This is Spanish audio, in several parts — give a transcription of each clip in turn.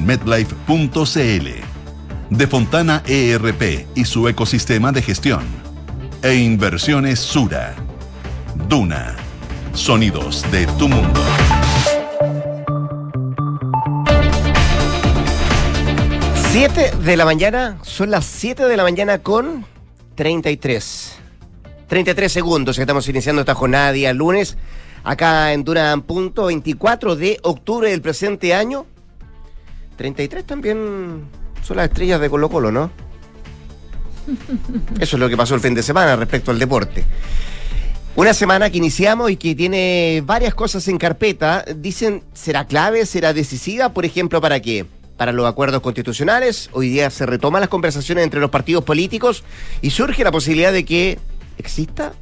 medlife.cl. De Fontana ERP y su ecosistema de gestión. E Inversiones Sura. Duna. Sonidos de tu mundo. Siete de la mañana, son las 7 de la mañana con 33. 33 segundos estamos iniciando esta jornada día lunes, acá en Durán Punto, 24 de octubre del presente año. 33 también son las estrellas de Colo Colo, ¿no? Eso es lo que pasó el fin de semana respecto al deporte. Una semana que iniciamos y que tiene varias cosas en carpeta. Dicen, ¿será clave? ¿Será decisiva? Por ejemplo, ¿para qué? Para los acuerdos constitucionales. Hoy día se retoman las conversaciones entre los partidos políticos y surge la posibilidad de que exista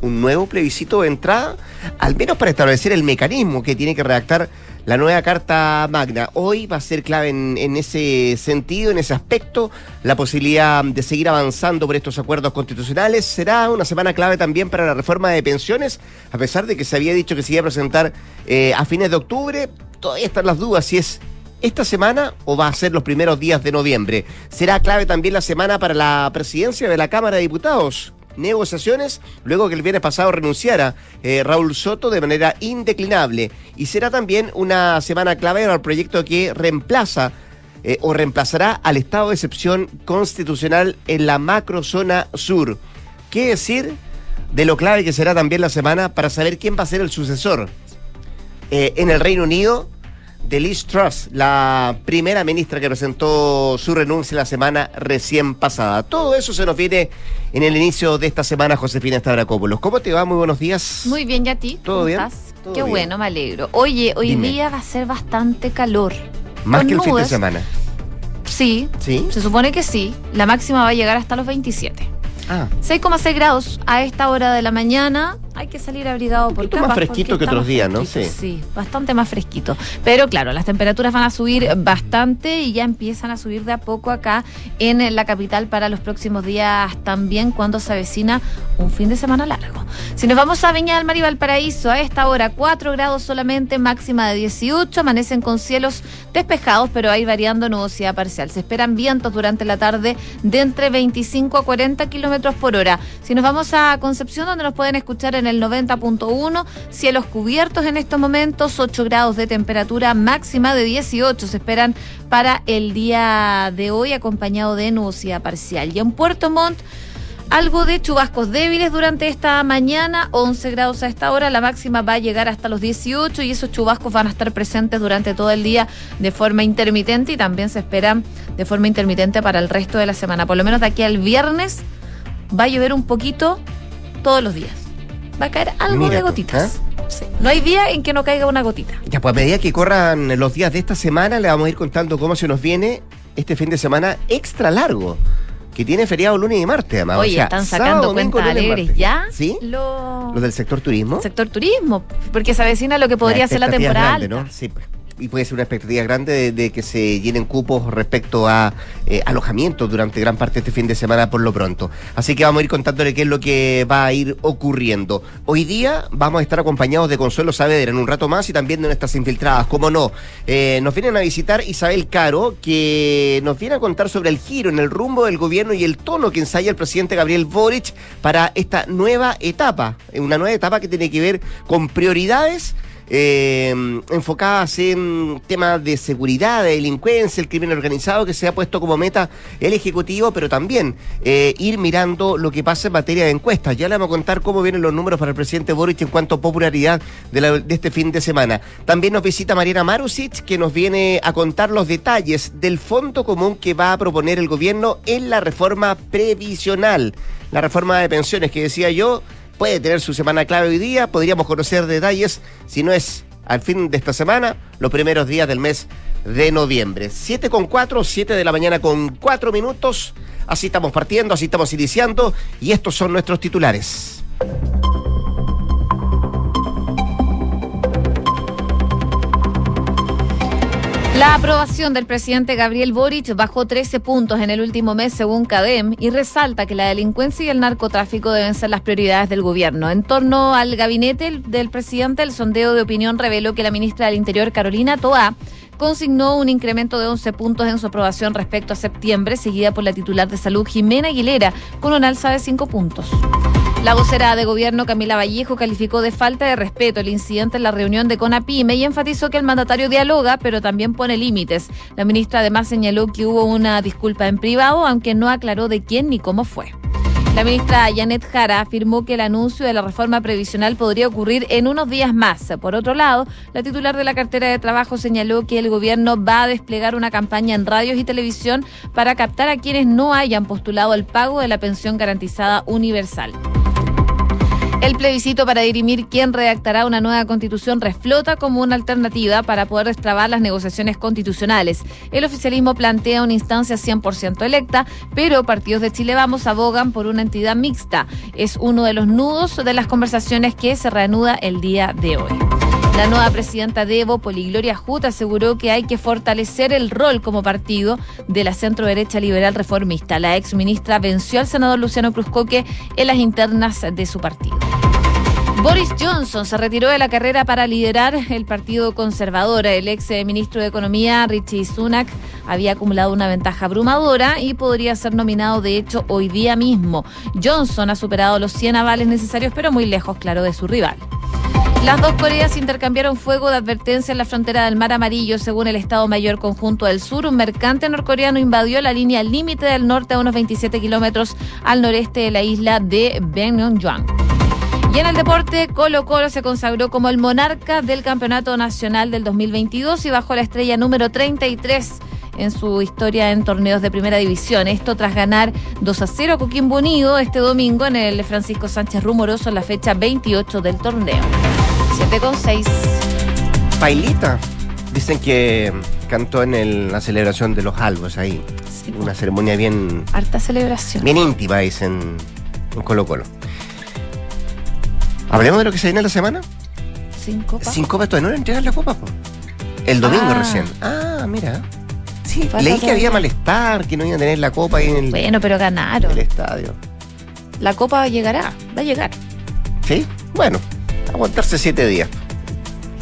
un nuevo plebiscito de entrada, al menos para establecer el mecanismo que tiene que redactar la nueva Carta Magna. Hoy va a ser clave en, ese sentido, en ese aspecto, la posibilidad de seguir avanzando por estos acuerdos constitucionales. Será una semana clave también para la reforma de pensiones, a pesar de que se había dicho que se iba a presentar eh, a fines de octubre. Todavía están las dudas si es esta semana o va a ser los primeros días de noviembre. Será clave también la semana para la presidencia de la Cámara de Diputados negociaciones luego que el viernes pasado renunciara eh, Raúl Soto de manera indeclinable. Y será también una semana clave para el proyecto que reemplaza eh, o reemplazará al estado de excepción constitucional en la macrozona sur. ¿Qué decir de lo clave que será también la semana para saber quién va a ser el sucesor? Eh, en el Reino Unido de Liz Truss, la primera ministra que presentó su renuncia la semana recién pasada. Todo eso se nos viene en el inicio de esta semana, Josefina Stavrakopoulos. ¿Cómo te va? Muy buenos días. Muy bien, ¿y a ti? ¿Todo bien? Estás? ¿Todo Qué bien? bueno, me alegro. Oye, hoy Dime. día va a ser bastante calor. Más Con que el fin de semana. Sí, ¿Sí? se supone que sí. La máxima va a llegar hasta los 27. Ah, 6,6 grados a esta hora de la mañana. Hay que salir abrigado por poquito más capas, fresquito porque que otros más días, ¿no? fresquito, Sí. Sí, bastante más fresquito. Pero claro, las temperaturas van a subir bastante y ya empiezan a subir de a poco acá en la capital para los próximos días también cuando se avecina un fin de semana largo. Si nos vamos a Viña del Mar y Valparaíso, a esta hora 4 grados solamente, máxima de 18, amanecen con cielos despejados, pero hay variando nubosidad parcial. Se esperan vientos durante la tarde de entre 25 a 40 kilómetros por hora. Si nos vamos a Concepción, donde nos pueden escuchar en el 90.1, cielos cubiertos en estos momentos, 8 grados de temperatura máxima de 18 se esperan para el día de hoy, acompañado de nubosidad parcial. Y en Puerto Montt, algo de chubascos débiles durante esta mañana, 11 grados a esta hora, la máxima va a llegar hasta los 18 y esos chubascos van a estar presentes durante todo el día de forma intermitente y también se esperan de forma intermitente para el resto de la semana. Por lo menos de aquí al viernes va a llover un poquito todos los días. Va a caer algo Mira de tú, gotitas. Sí. No hay día en que no caiga una gotita. ya pues a medida que corran los días de esta semana, le vamos a ir contando cómo se nos viene este fin de semana extra largo. Que tiene feriado lunes y martes, además. Oye, O sea, están sacando cuentas alegres ya. ¿Sí? Los Los del sector turismo. sector turismo, porque se avecina lo que podría ser la temporada grande. ¿no? Sí, pues. Y puede ser una expectativa grande de, que se llenen cupos respecto a eh, alojamientos durante gran parte de este fin de semana por lo pronto. Así que vamos a ir contándole qué es lo que va a ir ocurriendo. Hoy día vamos a estar acompañados de Consuelo Saavedra en un rato más y también de nuestras infiltradas, como no. Eh, nos vienen a visitar Isabel Caro, que nos viene a contar sobre el giro en el rumbo del gobierno y el tono que ensaya el presidente Gabriel Boric para esta nueva etapa. Una nueva etapa que tiene que ver con prioridades eh, enfocadas en temas de seguridad, de delincuencia, el crimen organizado, que se ha puesto como meta el Ejecutivo, pero también eh, ir mirando lo que pasa en materia de encuestas. Ya le vamos a contar cómo vienen los números para el presidente Boric en cuanto a popularidad de, de este fin de semana. También nos visita Mariana Marusic, que nos viene a contar los detalles del fondo común que va a proponer el gobierno en la reforma previsional. La reforma de pensiones que decía yo puede tener su semana clave hoy día. Podríamos conocer detalles, si no es al fin de esta semana, los primeros días del mes de noviembre. 7 con 4, 7 de la mañana con 4 minutos. Así estamos partiendo, así estamos iniciando y estos son nuestros titulares. La aprobación del presidente Gabriel Boric bajó 13 puntos en el último mes según CADEM y resalta que la delincuencia y el narcotráfico deben ser las prioridades del gobierno. En torno al gabinete del presidente, el sondeo de opinión reveló que la ministra del Interior, Carolina Toá, consignó un incremento de 11 puntos en su aprobación respecto a septiembre, seguida por la titular de salud Jimena Aguilera, con un alza de 5 puntos. La vocera de gobierno Camila Vallejo calificó de falta de respeto el incidente en la reunión de CONAPIME y enfatizó que el mandatario dialoga, pero también pone límites. La ministra además señaló que hubo una disculpa en privado, aunque no aclaró de quién ni cómo fue. La ministra Janet Jara afirmó que el anuncio de la reforma previsional podría ocurrir en unos días más. Por otro lado, la titular de la cartera de trabajo señaló que el gobierno va a desplegar una campaña en radios y televisión para captar a quienes no hayan postulado el pago de la pensión garantizada universal. El plebiscito para dirimir quién redactará una nueva constitución reflota como una alternativa para poder destrabar las negociaciones constitucionales. El oficialismo plantea una instancia 100% electa, pero partidos de Chile Vamos abogan por una entidad mixta. Es uno de los nudos de las conversaciones que se reanuda el día de hoy. La nueva presidenta de Evo, Poligloria Jut, aseguró que hay que fortalecer el rol como partido de la centro derecha liberal reformista. La ex ministra venció al senador Luciano Cruzcoque en las internas de su partido. Boris Johnson se retiró de la carrera para liderar el Partido Conservador. El ex ministro de Economía, Richie Sunak, había acumulado una ventaja abrumadora y podría ser nominado, de hecho, hoy día mismo. Johnson ha superado los 100 avales necesarios, pero muy lejos, claro, de su rival. Las dos Coreas intercambiaron fuego de advertencia en la frontera del Mar Amarillo, según el Estado Mayor Conjunto del Sur. Un mercante norcoreano invadió la línea límite del norte a unos 27 kilómetros al noreste de la isla de Bengyongyang. Y en el deporte, Colo Colo se consagró como el monarca del Campeonato Nacional del 2022 y bajó la estrella número 33 en su historia en torneos de primera división. Esto tras ganar 2 a 0 a Coquimbo Unido este domingo en el Francisco Sánchez Rumoroso en la fecha 28 del torneo. 7 con 6. Pailita. Dicen que cantó en la celebración de los albos ahí. Sí, Una ceremonia bien, harta celebración. bien íntima, dicen en Colo Colo. ¿Hablemos de lo que se viene en la semana? Cinco pa- Sin copa todavía no le entregan la copa, po. El domingo Ah. recién. Ah, mira. Sí, leí que había malestar, que no iban a tener la copa ahí en el, Bueno, pero ganaron. el estadio. La copa llegará, va a llegar. ¿Sí? Bueno, aguantarse siete días.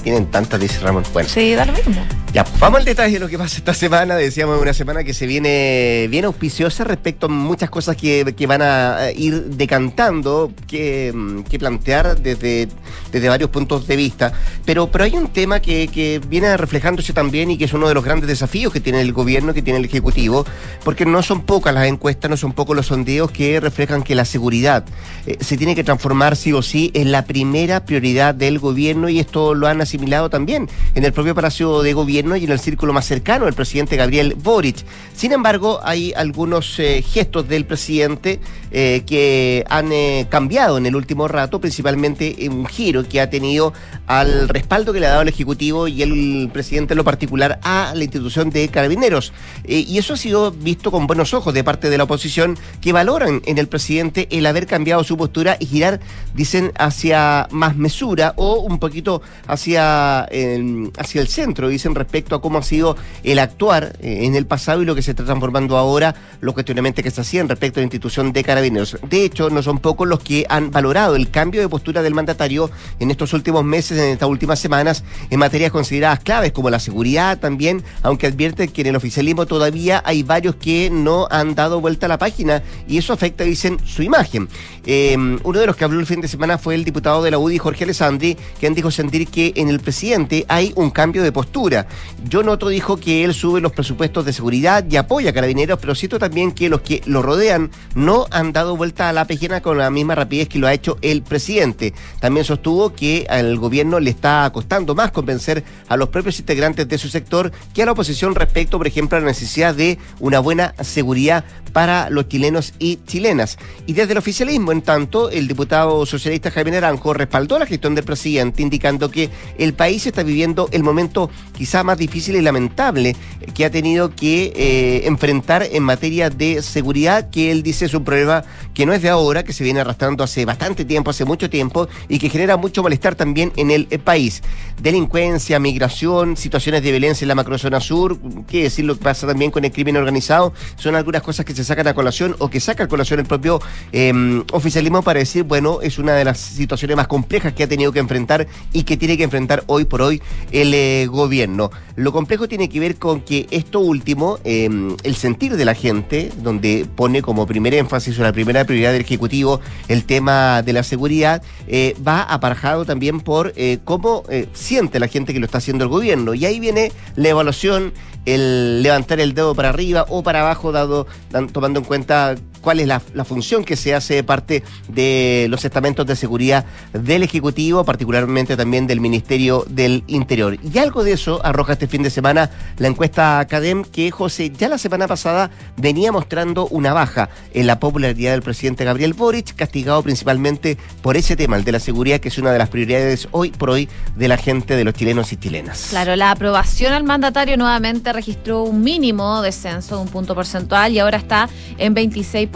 Tienen tantas, dice Ramón. Bueno, Sí, da lo mismo. Ya, pues vamos al detalle de lo que pasa esta semana. Decíamos una semana que se viene bien auspiciosa respecto a muchas cosas que, que van a ir decantando, que, mm, que plantear desde, desde varios puntos de vista. Pero, pero hay un tema que, que viene reflejándose también y que es uno de los grandes desafíos que tiene el gobierno, que tiene el Ejecutivo, porque no son pocas las encuestas, no son pocos los sondeos que reflejan que la seguridad eh, se tiene que transformar sí o sí en la primera prioridad del gobierno y esto lo han asimilado también en el propio Palacio de Gobierno y en el círculo más cercano del presidente Gabriel Boric. Sin embargo, hay algunos eh, gestos del presidente eh, que han eh, cambiado en el último rato, principalmente en un giro que ha tenido al respaldo que le ha dado el Ejecutivo y el presidente en lo particular a la institución de carabineros. Y eso ha sido visto con buenos ojos de parte de la oposición que valoran en el presidente el haber cambiado su postura y girar, dicen, hacia más mesura o un poquito hacia, eh, hacia el centro, dicen, respecto a cómo ha sido el actuar eh, en el pasado y lo que se está transformando ahora, los cuestionamientos que se hacían respecto a la institución de carabineros. De hecho, no son pocos los que han valorado el cambio de postura del mandatario en estos últimos meses, en estas últimas semanas, en materias consideradas claves como la seguridad también, aunque advierte que en el oficialismo todavía hay varios que no han dado vuelta a la página y eso afecta, dicen, su imagen. Eh, uno de los que habló el fin de semana fue el diputado de la UDI, Jorge Alessandri, quien dijo sentir que en el presidente hay un cambio de postura. Yo noto, dijo, que él sube los presupuestos de seguridad y apoya a carabineros, pero siento también que los que lo rodean no han dado vuelta a la página con la misma rapidez que lo ha hecho el presidente. También sostuvo que al gobierno le está costando más convencer a los propios integrantes de su sector que a la oposición respecto, por ejemplo, a la necesidad de una buena seguridad para los chilenos y chilenas. Y desde el oficialismo, en tanto, el diputado socialista Jaime Naranjo respaldó la gestión del presidente, indicando que el país está viviendo el momento quizá más difícil y lamentable que ha tenido que eh, enfrentar en materia de seguridad, que él dice es un problema que no es de ahora, que se viene arrastrando hace bastante tiempo, hace mucho tiempo, y que genera mucho malestar también en el eh, país. Delincuencia, migración, situaciones de violencia en la macrozona sur, qué decir lo que pasa también con el crimen organizado, son algunas cosas que se sacan a colación o que saca a colación el propio eh, oficialismo para decir, bueno, es una de las situaciones más complejas que ha tenido que enfrentar y que tiene que enfrentar hoy por hoy el eh, gobierno. Lo complejo tiene que ver con que esto último, em, el sentir de la gente, donde pone como primer énfasis o la primera prioridad del Ejecutivo el tema de la seguridad, eh, va aparejado también por eh, cómo eh, siente la gente que lo está haciendo el gobierno. Y ahí viene la evaluación, el levantar el dedo para arriba o para abajo, dado tomando en cuenta cuál es la, función que se hace de parte de los estamentos de seguridad del Ejecutivo, particularmente también del Ministerio del Interior. Y algo de eso arroja este fin de semana la encuesta Academ, que José ya la semana pasada venía mostrando una baja en la popularidad del presidente Gabriel Boric, castigado principalmente por ese tema, el de la seguridad, que es una de las prioridades hoy por hoy de la gente, de los chilenos y chilenas. Claro, la aprobación al mandatario nuevamente registró un mínimo descenso de un punto porcentual y ahora está en 26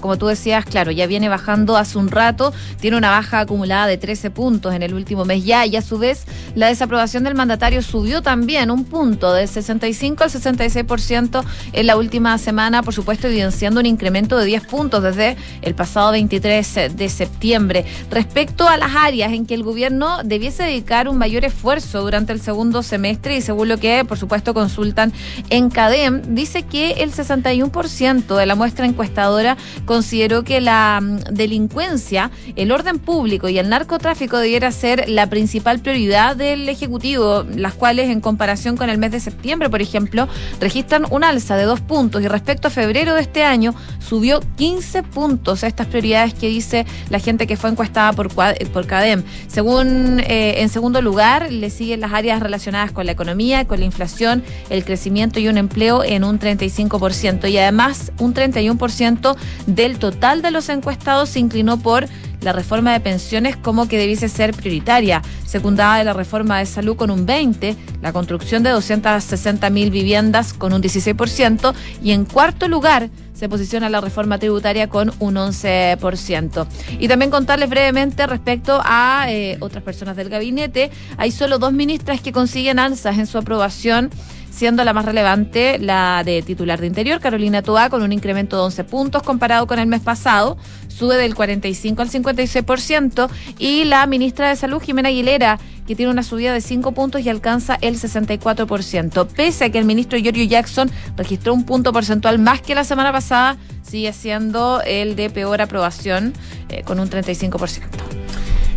como tú decías, claro, ya viene bajando hace un rato, tiene una baja acumulada de 13 puntos en el último mes ya, y a su vez la desaprobación del mandatario subió también un punto, de 65 al 66% en la última semana, por supuesto, evidenciando un incremento de 10 puntos desde el pasado 23 de septiembre. Respecto a las áreas en que el gobierno debiese dedicar un mayor esfuerzo durante el segundo semestre, y según lo que, por supuesto, consultan en CADEM, dice que el 61% de la muestra encuestada consideró que la mm, delincuencia, el orden público y el narcotráfico debiera ser la principal prioridad del Ejecutivo, las cuales en comparación con el mes de septiembre, por ejemplo, registran un alza de dos puntos y respecto a febrero de este año subió 15 puntos estas prioridades que dice la gente que fue encuestada por, por CADEM. Según, eh, en segundo lugar, le siguen las áreas relacionadas con la economía, con la inflación, el crecimiento y un empleo en un 35% y además un 31% del total de los encuestados se inclinó por la reforma de pensiones como que debiese ser prioritaria, secundada de la reforma de salud con un 20%, la construcción de 260 mil viviendas con un 16% y en cuarto lugar se posiciona la reforma tributaria con un 11%. Y también contarles brevemente respecto a eh, otras personas del gabinete, hay solo dos ministras que consiguen alzas en su aprobación siendo la más relevante la de titular de Interior, Carolina Toa, con un incremento de 11 puntos comparado con el mes pasado, sube del 45 al 56%, y la ministra de Salud, Jimena Aguilera, que tiene una subida de 5 puntos y alcanza el 64%. Pese a que el ministro Giorgio Jackson registró un punto porcentual más que la semana pasada, sigue siendo el de peor aprobación, eh, con un 35%.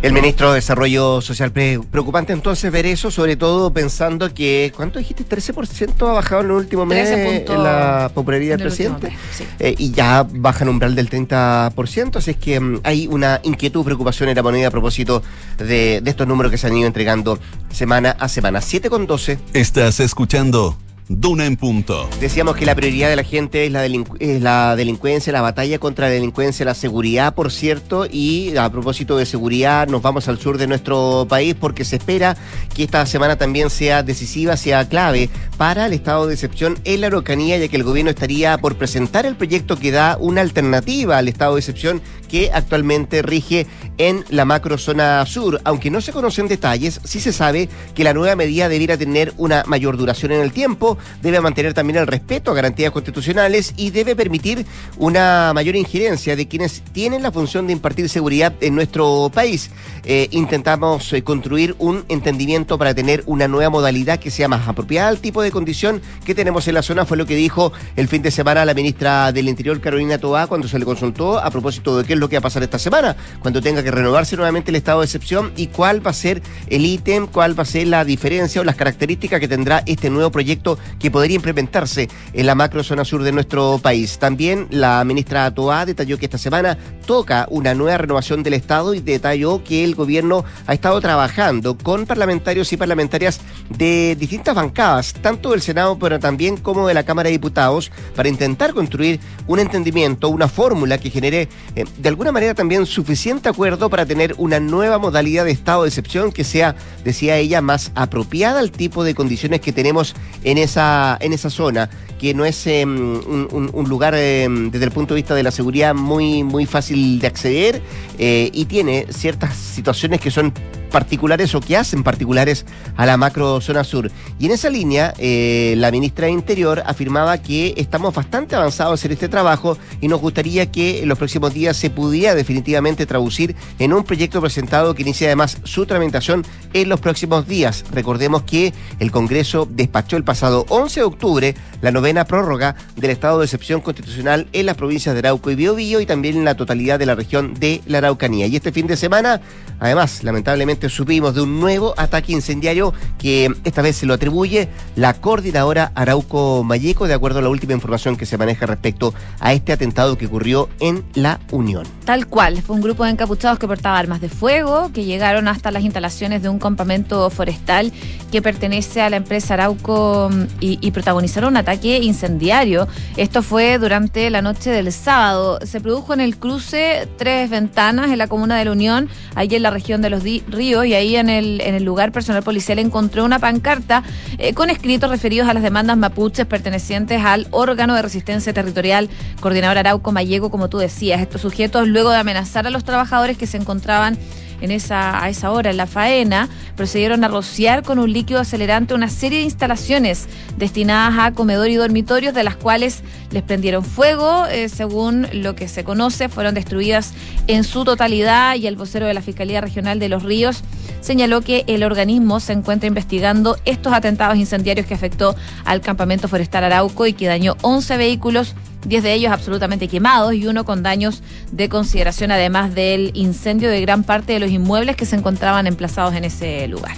El ministro de Desarrollo Social, preocupante entonces ver eso, sobre todo pensando que, ¿cuánto dijiste? 13% ha bajado en el último mes la popularidad del presidente. Eh, y ya baja el umbral del 30%, así es que mm, hay una inquietud, preocupación en la moneda a propósito de, de estos números que se han ido entregando semana a semana. 7 con 12. Estás escuchando Duna en punto. Decíamos que la prioridad de la gente es la, delincuencia, la batalla contra la delincuencia, la seguridad, por cierto, y a propósito de seguridad nos vamos al sur de nuestro país porque se espera que esta semana también sea decisiva, sea clave para el estado de excepción en la Araucanía, ya que el gobierno estaría por presentar el proyecto que da una alternativa al estado de excepción que actualmente rige en la macrozona sur. Aunque no se conocen detalles, sí se sabe que la nueva medida debiera tener una mayor duración en el tiempo, debe mantener también el respeto a garantías constitucionales y debe permitir una mayor injerencia de quienes tienen la función de impartir seguridad en nuestro país. Eh, intentamos eh, construir un entendimiento para tener una nueva modalidad que sea más apropiada al tipo de condición que tenemos en la zona, fue lo que dijo el fin de semana la ministra del Interior, Carolina Toá, cuando se le consultó a propósito de qué es lo que va a pasar esta semana, cuando tenga que renovarse nuevamente el estado de excepción y cuál va a ser el ítem, cuál va a ser la diferencia o las características que tendrá este nuevo proyecto que podría implementarse en la macro zona sur de nuestro país. También la ministra Toá detalló que esta semana toca una nueva renovación del Estado y detalló que el gobierno ha estado trabajando con parlamentarios y parlamentarias de distintas bancadas, tanto del Senado pero también como de la Cámara de Diputados, para intentar construir un entendimiento, una fórmula que genere eh, de alguna manera también suficiente acuerdo para tener una nueva modalidad de estado de excepción que sea, decía ella, más apropiada al tipo de condiciones que tenemos en en esa zona, que no es em, un, lugar em, desde el punto de vista de la seguridad muy, muy fácil de acceder eh, y tiene ciertas situaciones que son particulares o que hacen particulares a la macro zona sur. Y en esa línea, eh, la ministra de Interior afirmaba que estamos bastante avanzados en este trabajo y nos gustaría que en los próximos días se pudiera definitivamente traducir en un proyecto presentado que inicia además su tramitación en los próximos días. Recordemos que el Congreso despachó el pasado 11 de octubre la novena prórroga del estado de excepción constitucional en las provincias de Arauco y Biobío y también en la totalidad de la región de la Araucanía. Y este fin de semana, además, lamentablemente supimos de un nuevo ataque incendiario que esta vez se lo atribuye la coordinadora Arauco Mayeco, de acuerdo a la última información que se maneja respecto a este atentado que ocurrió en La Unión. Tal cual, fue un grupo de encapuchados que portaba armas de fuego, que llegaron hasta las instalaciones de un campamento forestal que pertenece a la empresa Arauco y, y protagonizaron un ataque incendiario. Esto fue durante la noche del sábado. Se produjo en el cruce Tres Ventanas, en la comuna de la Unión, ahí en la región de los ríos, y ahí en el, en el lugar personal policial encontró una pancarta eh, con escritos referidos a las demandas mapuches pertenecientes al órgano de resistencia territorial, coordinador Arauco Mayego, como tú decías. Estos sujetos, luego de amenazar a los trabajadores que se encontraban en esa, a esa hora en la faena, procedieron a rociar con un líquido acelerante una serie de instalaciones destinadas a comedor y dormitorios, de las cuales les prendieron fuego. Eh, según lo que se conoce, fueron destruidas en su totalidad y el vocero de la Fiscalía Regional de Los Ríos señaló que el organismo se encuentra investigando estos atentados incendiarios que afectó al campamento forestal Arauco y que dañó 11 vehículos 10 de ellos absolutamente quemados y uno con daños de consideración, además del incendio de gran parte de los inmuebles que se encontraban emplazados en ese lugar.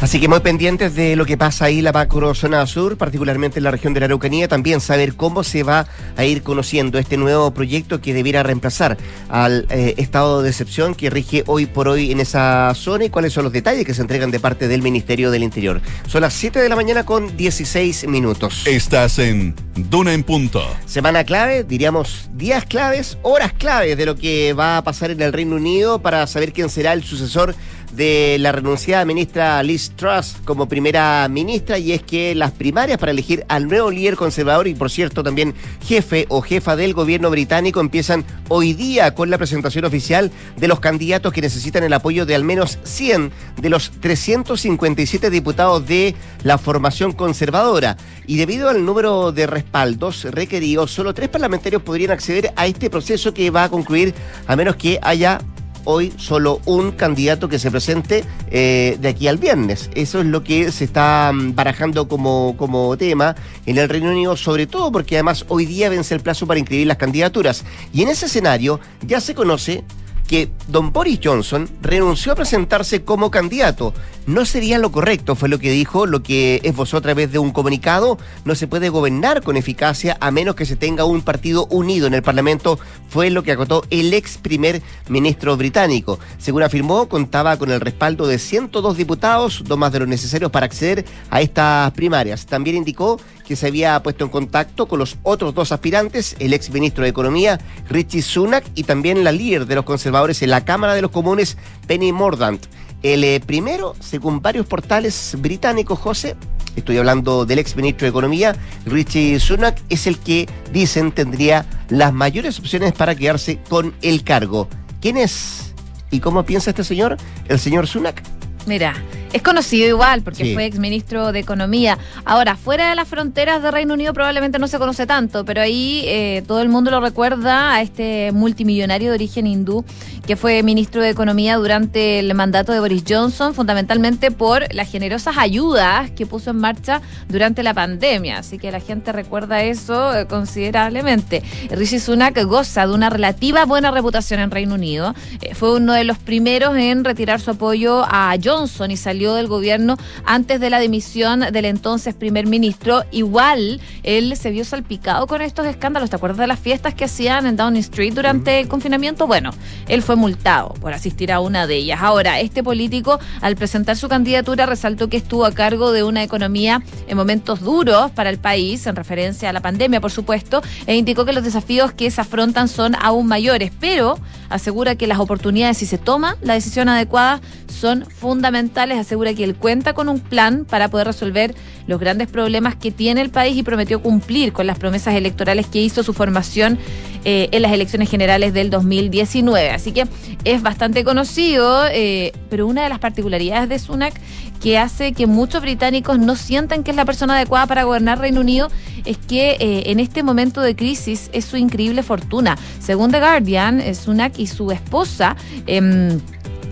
Así que muy pendientes de lo que pasa ahí la macro zona sur, particularmente en la región de la Araucanía, también saber cómo se va a ir conociendo este nuevo proyecto que debiera reemplazar al eh, estado de excepción que rige hoy por hoy en esa zona y cuáles son los detalles que se entregan de parte del Ministerio del Interior. Son las 7 de la mañana con 16 minutos. Estás en Duna en Punto. Semana clave, diríamos días claves, horas claves de lo que va a pasar en el Reino Unido para saber quién será el sucesor de la renunciada ministra Liz Truss como primera ministra y es que las primarias para elegir al nuevo líder conservador y por cierto también jefe o jefa del gobierno británico empiezan hoy día con la presentación oficial de los candidatos que necesitan el apoyo de al menos 100 de los 357 diputados de la formación conservadora. Y debido al número de respaldos requeridos solo tres parlamentarios podrían acceder a este proceso que va a concluir a menos que haya hoy solo un candidato que se presente eh, de aquí al viernes. Eso es lo que se está mm, barajando como, como tema en el Reino Unido, sobre todo porque además hoy día vence el plazo para inscribir las candidaturas. Y en ese escenario ya se conoce que don Boris Johnson renunció a presentarse como candidato. No sería lo correcto, fue lo que dijo, lo que esbozó a través de un comunicado. No se puede gobernar con eficacia a menos que se tenga un partido unido en el Parlamento, fue lo que acotó el ex primer ministro británico. Según afirmó, contaba con el respaldo de 102 diputados, dos más de los necesarios para acceder a estas primarias. También indicó que se había puesto en contacto con los otros dos aspirantes, el ex ministro de Economía, Richie Sunak, y también la líder de los conservadores en la Cámara de los Comunes, Penny Mordant. El primero, según varios portales británicos, José, estoy hablando del ex ministro de Economía, Richie Sunak, es el que dicen tendría las mayores opciones para quedarse con el cargo. ¿Quién es? ¿Y cómo piensa este señor? El señor Sunak. Mira, es conocido igual porque fue exministro de Economía. Ahora, fuera de las fronteras de Reino Unido probablemente no se conoce tanto, pero ahí eh, todo el mundo lo recuerda a este multimillonario de origen hindú que fue ministro de Economía durante el mandato de Boris Johnson, fundamentalmente por las generosas ayudas que puso en marcha durante la pandemia. Así que la gente recuerda eso eh, considerablemente. Rishi Sunak goza de una relativa buena reputación en Reino Unido. Eh, fue uno de los primeros en retirar su apoyo a Johnson y salió del gobierno antes de la dimisión del entonces primer ministro. Igual, él se vio salpicado con estos escándalos. ¿Te acuerdas de las fiestas que hacían en Downing Street durante el confinamiento? Bueno, él fue multado por asistir a una de ellas. Ahora, este político, al presentar su candidatura, resaltó que estuvo a cargo de una economía en momentos duros para el país, en referencia a la pandemia, por supuesto, e indicó que los desafíos que se afrontan son aún mayores, pero asegura que las oportunidades, si se toma la decisión adecuada, son fundamentales. Asegura que él cuenta con un plan para poder resolver los grandes problemas que tiene el país y prometió cumplir con las promesas electorales que hizo su formación eh, en las elecciones generales del 2019. Así que es bastante conocido, eh, pero una de las particularidades de Sunak que hace que muchos británicos no sientan que es la persona adecuada para gobernar Reino Unido es que eh, en este momento de crisis es su increíble fortuna. Según The Guardian, Sunak y su esposa em,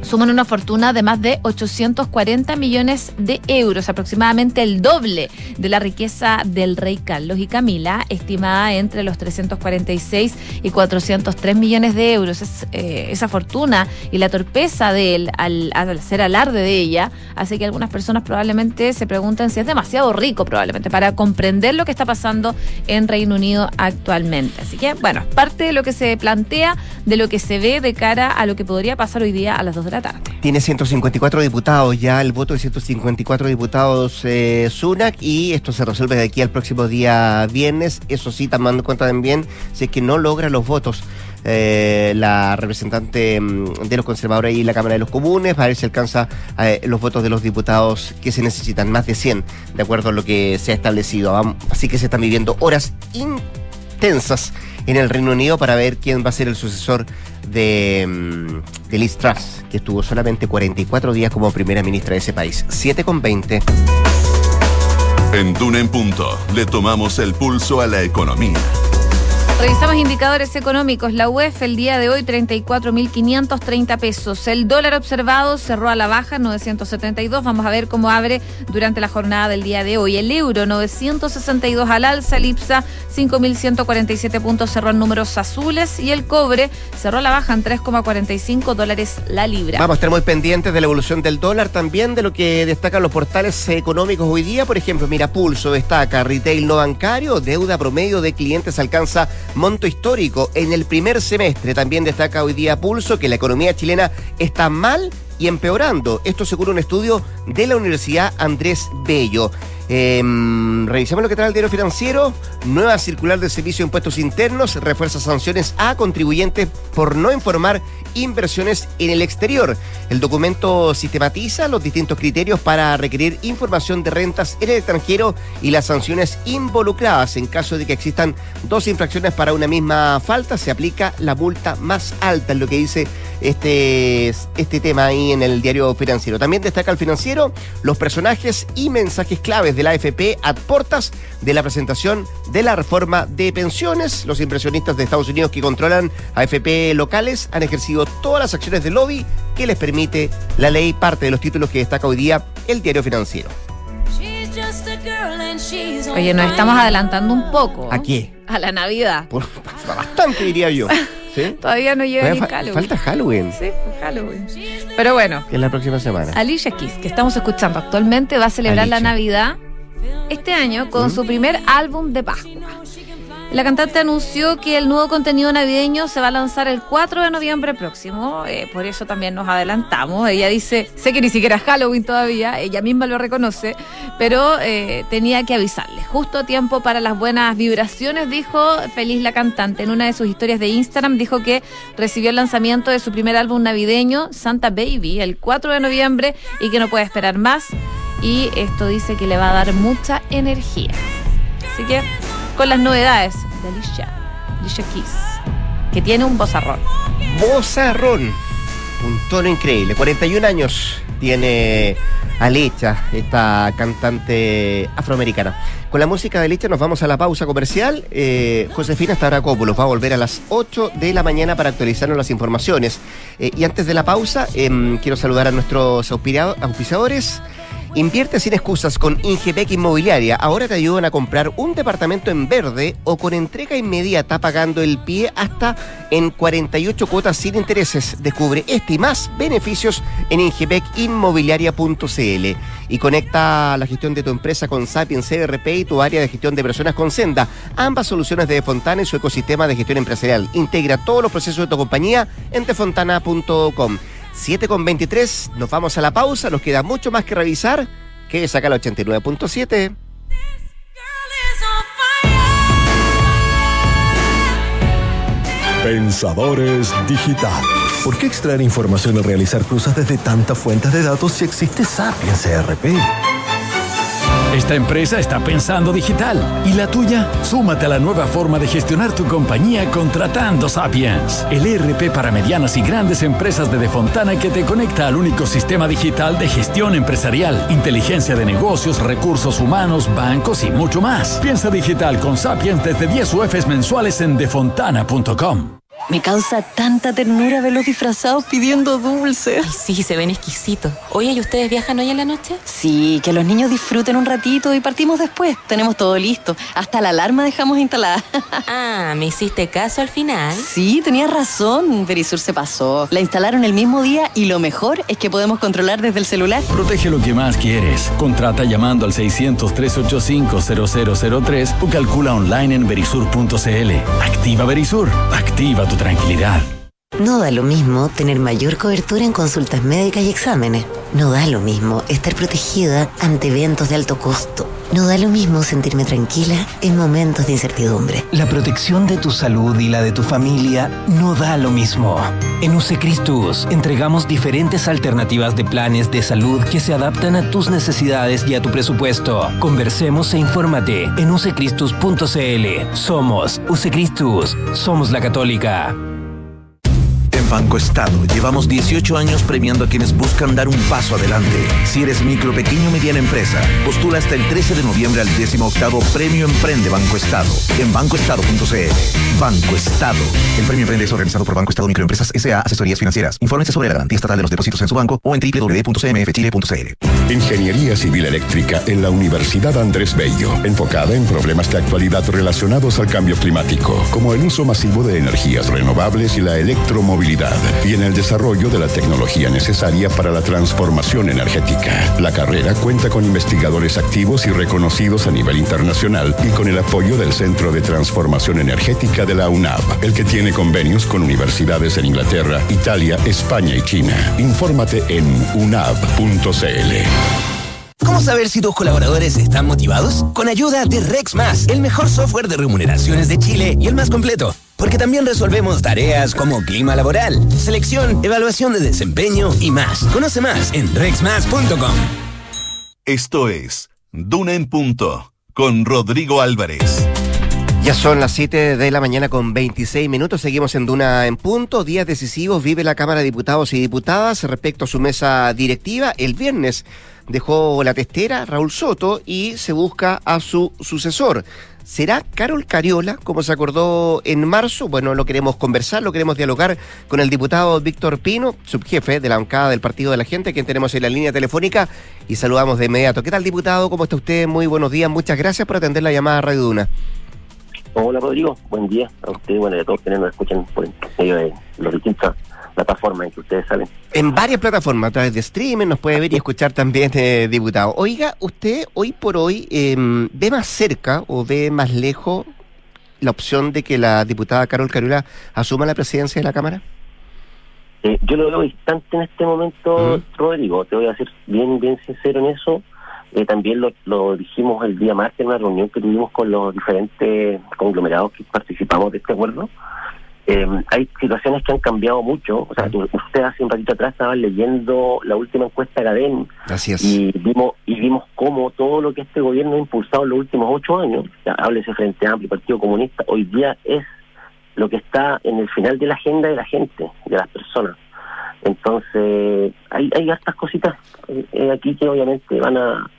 suman una fortuna de más de 840 millones de euros, aproximadamente el doble de la riqueza del rey Carlos y Camila, estimada entre los 346 y 403 millones de euros. Eh, esa fortuna y la torpeza de él al, al hacer alarde de ella hace que algunas personas probablemente se pregunten si es demasiado rico probablemente para comprender lo que está pasando en Reino Unido actualmente. Así que, bueno, parte de lo que se plantea, de lo que se ve de cara a lo que podría pasar hoy día a las 2 de la Tiene 154 diputados, ya el voto de 154 diputados eh, Sunak y esto se resuelve de aquí al próximo día viernes. Eso sí, tomando cuenta también si es que no logra los votos. Eh, la representante mm, de los conservadores y la Cámara de los Comunes, para ver si alcanza eh, los votos de los diputados que se necesitan, más de 100, de acuerdo a lo que se ha establecido. Así que se están viviendo horas intensas en el Reino Unido para ver quién va a ser el sucesor de, mm, de Liz Truss, que estuvo solamente 44 días como primera ministra de ese país. 7 con 20. En Duna en Punto le tomamos el pulso a la economía. Revisamos indicadores económicos. La UEF el día de hoy 34.530 pesos. El dólar observado cerró a la baja 972. Vamos a ver cómo abre durante la jornada del día de hoy. El euro 962 al alza. El IPSA 5.147 puntos cerró en números azules. Y el cobre cerró a la baja en 3,45 dólares la libra. Vamos a estar muy pendientes de la evolución del dólar, también de lo que destacan los portales económicos hoy día. Por ejemplo, mira, Pulso destaca retail no bancario, deuda promedio de clientes alcanza monto histórico en el primer semestre. También destaca hoy día Pulso que la economía chilena está mal y empeorando. Esto según un estudio de la Universidad Andrés Bello. Eh, revisemos lo que trae el diario financiero. Nueva circular del Servicio de Impuestos Internos refuerza sanciones a contribuyentes por no informar inversiones en el exterior. El documento sistematiza los distintos criterios para requerir información de rentas en el extranjero y las sanciones involucradas. En caso de que existan dos infracciones para una misma falta, se aplica la multa más alta, es lo que dice este, este tema ahí en el diario financiero. También destaca el financiero los personajes y mensajes claves de la AFP a portas de la presentación de la reforma de pensiones. Los impresionistas de Estados Unidos que controlan AFP locales han ejercido todas las acciones de lobby que les permite la ley, parte de los títulos que destaca hoy día el diario financiero. Oye, nos estamos adelantando un poco. ¿A qué? A la Navidad. Por, bastante, diría yo. ¿Sí? Todavía no llega ni fa Halloween. Falta Halloween. Sí, pues Halloween. Pero bueno, Que es la próxima semana. Alicia Keys, que estamos escuchando actualmente, va a celebrar la. Navidad este año con su primer álbum de Pascua. La cantante anunció que el nuevo contenido navideño se va a lanzar el 4 de noviembre próximo, eh, por eso también nos adelantamos. Ella dice, sé que ni siquiera es Halloween todavía, ella misma lo reconoce, pero eh, tenía que avisarle. Justo a tiempo para las buenas vibraciones, dijo feliz la cantante. En una de sus historias de Instagram dijo que recibió el lanzamiento de su primer álbum navideño, Santa Baby, el 4 de noviembre y que no puede esperar más. Y esto dice que le va a dar mucha energía. Así que con las novedades de Alicia, Alicia Keys, que tiene un bozarrón. Bozarrón. Un tono increíble. 41 años tiene Alecha, esta cantante afroamericana. Con la música de Alecha nos vamos a la pausa comercial. Eh, Josefina Stavrakopoulos va a volver a las 8 de la mañana para actualizarnos las informaciones. Eh, y antes de la pausa, em, quiero saludar a nuestros auspiciado- auspiciadores. Invierte sin excusas con Ingebec Inmobiliaria. Ahora te ayudan a comprar un departamento en verde o con entrega inmediata pagando el pie hasta en 48 cuotas sin intereses. Descubre este y más beneficios en ingebecinmobiliaria.cl y conecta la gestión de tu empresa con Sapiens CRP y tu área de gestión de personas con Senda. Ambas soluciones de Fontana y su ecosistema de gestión empresarial. Integra todos los procesos de tu compañía en tefontana.com. 7 con 23, nos vamos a la pausa, nos queda mucho más que revisar. Que saca el 89.7. Pensadores Digitales. ¿Por qué extraer información y realizar cruzas desde tantas fuentes de datos si existe Sapiens ERP? Esta empresa está pensando digital. ¿Y la tuya? Súmate a la nueva forma de gestionar tu compañía contratando Sapiens, el ERP para medianas y grandes empresas de Defontana que te conecta al único sistema digital de gestión empresarial, inteligencia de negocios, recursos humanos, bancos y mucho más. Piensa digital con Sapiens desde 10 UFs mensuales en defontana.com. Me causa tanta ternura verlos disfrazados pidiendo dulces. Ay, sí, se ven exquisitos. Oye, ¿y ustedes viajan hoy en la noche? Sí, que los niños disfruten un ratito y partimos después. Tenemos todo listo. Hasta la alarma dejamos instalada. ah, ¿me hiciste caso al final? Sí, tenías razón. Verisur se pasó. La instalaron el mismo día y lo mejor es que podemos controlar desde el celular. Protege lo que más quieres. Contrata llamando al 600-385-0003 o calcula online en verisur.cl. Activa Verisur. Activa tu tranquilidad. No da lo mismo tener mayor cobertura en consultas médicas y exámenes. No da lo mismo estar protegida ante eventos de alto costo. No da lo mismo sentirme tranquila en momentos de incertidumbre. La protección de tu salud y la de tu familia no da lo mismo. En Usecristus entregamos diferentes alternativas de planes de salud que se adaptan a tus necesidades y a tu presupuesto. Conversemos e infórmate en usecristus.cl. Somos Usecristus. Somos la Católica. Banco Estado llevamos 18 años premiando a quienes buscan dar un paso adelante. Si eres micro, pequeño o mediana empresa, postula hasta el 13 de noviembre al 18 Premio Emprende Banco Estado en bancoestado.cl. Banco Estado. El Premio Emprende es organizado por Banco Estado Microempresas S.A. Asesorías Financieras. Infórmese sobre la garantía estatal de los depósitos en su banco o en www.cmfchile.cl. Ingeniería Civil Eléctrica en la Universidad Andrés Bello, enfocada en problemas de actualidad relacionados al cambio climático, como el uso masivo de energías renovables y la electromovilidad y en el desarrollo de la tecnología necesaria para la transformación energética. La carrera cuenta con investigadores activos y reconocidos a nivel internacional y con el apoyo del Centro de Transformación Energética de la UNAV, el que tiene convenios con universidades en Inglaterra, Italia, España y China. Infórmate en unav.cl. ¿Cómo saber si tus colaboradores están motivados? Con ayuda de Rex el mejor software de remuneraciones de Chile y el más completo. Porque también resolvemos tareas como clima laboral, selección, evaluación de desempeño y más. Conoce más en rexmas.com. Esto es Duna en Punto con Rodrigo Álvarez. Ya son las 7 de la mañana con 26 minutos. Seguimos en Duna en punto. Días decisivos vive la Cámara de Diputados y Diputadas respecto a su mesa directiva. El viernes dejó la testera Raúl Soto y se busca a su sucesor. ¿Será Carol Cariola, como se acordó en marzo? Bueno, lo queremos conversar, lo queremos dialogar con el diputado Víctor Pino, subjefe de la bancada del Partido de la Gente, quien tenemos en la línea telefónica y saludamos de inmediato. ¿Qué tal, diputado? ¿Cómo está usted? Muy buenos días. Muchas gracias por atender la llamada a Radio Duna. Hola, Rodrigo. Buen día a usted y bueno, a todos quienes nos escuchan por medio de los distintos plataformas en que ustedes salen. En varias plataformas, a través de streaming, nos puede ver y escuchar también, eh, diputado. Oiga, ¿usted hoy por hoy eh, ve más cerca o ve más lejos la opción de que la diputada Carol Carula asuma la presidencia de la Cámara? Eh, yo lo veo distante en este momento, Rodrigo. Te voy a ser bien, bien sincero en eso. Eh, también lo, lo dijimos el día martes en una reunión que tuvimos con los diferentes conglomerados que participamos de este acuerdo. Eh, hay situaciones que han cambiado mucho. O sea, usted hace un ratito atrás estaba leyendo la última encuesta de ADEN y vimos y vimos cómo todo lo que este gobierno ha impulsado en los últimos ocho años, ya, háblese Frente Amplio, Partido Comunista, hoy día es lo que está en el final de la agenda de la gente, de las personas. Entonces, hay, hay hartas cositas eh, aquí que obviamente van a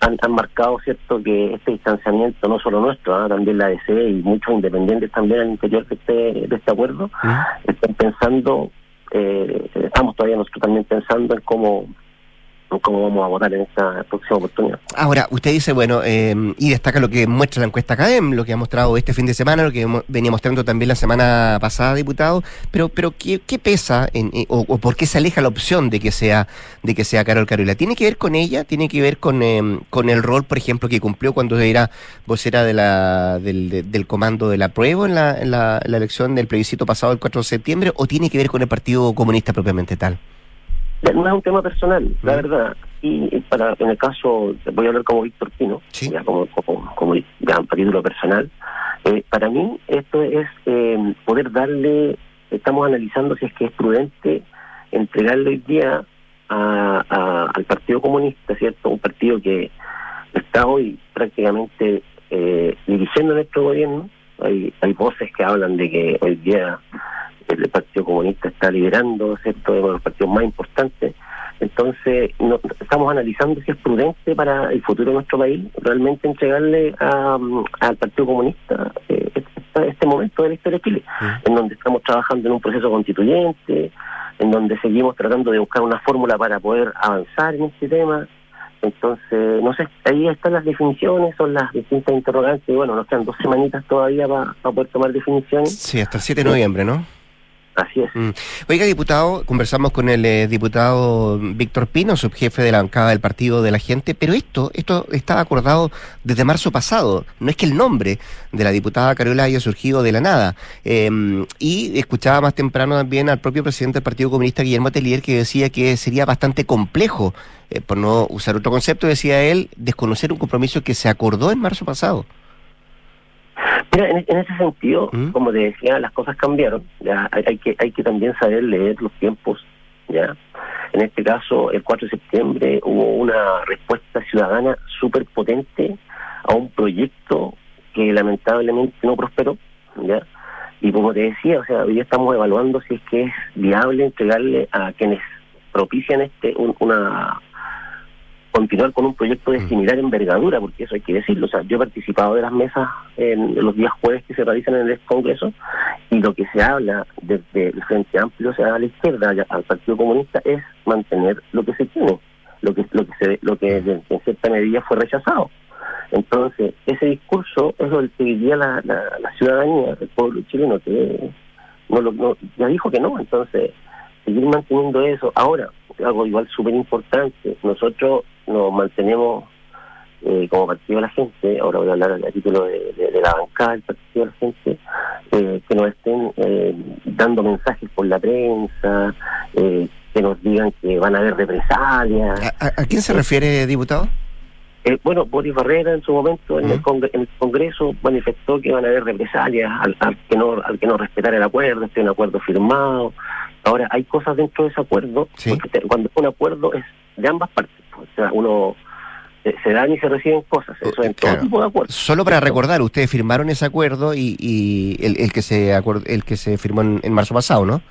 han, marcado cierto que este distanciamiento no solo nuestro ¿ah? también la DC y muchos independientes también al interior de este de este acuerdo están pensando eh, estamos todavía nosotros también pensando en cómo cómo vamos a votar en esta próxima oportunidad. Ahora, usted dice, bueno, eh, y destaca lo que muestra la encuesta CADEM, lo que ha mostrado este fin de semana, lo que venía mostrando también la semana pasada, diputado, pero pero ¿qué, qué pesa en, eh, o, por qué se aleja la opción de que sea de que sea Carol Carola? ¿Tiene que ver con ella? ¿Tiene que ver con, eh, con el rol, por ejemplo, que cumplió cuando era vocera de la, del, del comando de la prueba en la, en la, la elección del plebiscito pasado el 4 de septiembre o tiene que ver con el Partido Comunista propiamente tal? No es un tema personal, la verdad. Y para en el caso, voy a hablar como Víctor Pino, ya como, como, como ya título personal. Eh, para mí esto es eh, poder darle, estamos analizando si es que es prudente entregarle hoy día a- a- al Partido Comunista, ¿cierto? Un partido que está hoy prácticamente eh, dirigiendo nuestro gobierno. Hay, hay voces que hablan de que hoy día el Partido Comunista está liderando, ¿cierto?, uno de los partidos más importantes. Entonces, no- estamos analizando si es prudente para el futuro de nuestro país realmente entregarle a, mm, al Partido Comunista eh, este, este momento de la historia de Chile, en donde estamos trabajando en un proceso constituyente, en donde seguimos tratando de buscar una fórmula para poder avanzar en este tema. Entonces, no sé, ahí están las definiciones, son las distintas interrogantes. y Bueno, nos quedan dos semanitas todavía para poder tomar definiciones. Sí, hasta el 7 de noviembre, ¿no? Así es. Mm. Oiga, diputado, conversamos con el eh, diputado Víctor Pino, subjefe de la bancada del Partido de la Gente, pero esto, esto estaba acordado desde marzo pasado. No es que el nombre de la diputada Carola haya surgido de la nada. Eh, y escuchaba más temprano también al propio presidente del Partido Comunista, Guillermo Telier, que decía que sería bastante complejo, eh, por no usar otro concepto, decía él, desconocer un compromiso que se acordó en marzo pasado. Mira, en, en ese sentido, como te decía, las cosas cambiaron. Ya hay, hay que hay que también saber leer los tiempos. Ya, en este caso, el 4 de septiembre hubo una respuesta ciudadana súper potente a un proyecto que lamentablemente no prosperó. Ya, y como te decía, o sea, hoy estamos evaluando si es que es viable entregarle a quienes propician este un- una continuar con un proyecto de similar envergadura, porque eso hay que decirlo. O sea, yo he participado de las mesas en los días jueves que se realizan en el Congreso y lo que se habla desde el Frente Amplio, o sea, a la izquierda, al Partido Comunista, es mantener lo que se tiene, lo que lo que se lo que de- en cierta medida fue rechazado. Entonces, ese discurso es lo que día la, la, la ciudadanía, el pueblo chileno, que no, lo, no- ya dijo que no. Entonces, seguir manteniendo eso. Ahora, algo igual súper importante, nosotros nos mantenemos eh, como partido de la gente, ahora voy a hablar a título de, la bancada del partido de la gente, eh, que nos estén eh, dando mensajes por la prensa, eh, que nos digan que van a haber represalias. ¿A, a quién se refiere, diputado? Eh, bueno, Boris Barrera en su momento en, el en el Congreso manifestó que iban a haber represalias al, al que no al que no respetara el acuerdo, este es un acuerdo firmado. Ahora, hay cosas dentro de ese acuerdo, porque te- cuando un acuerdo es de ambas partes, pues, o sea, uno eh, se dan y se reciben cosas, eso en todo Claro. tipo de acuerdos. Solo para recordar, ustedes firmaron ese acuerdo y, y el, el que se acuer- el que se firmó en, en marzo pasado, ¿no?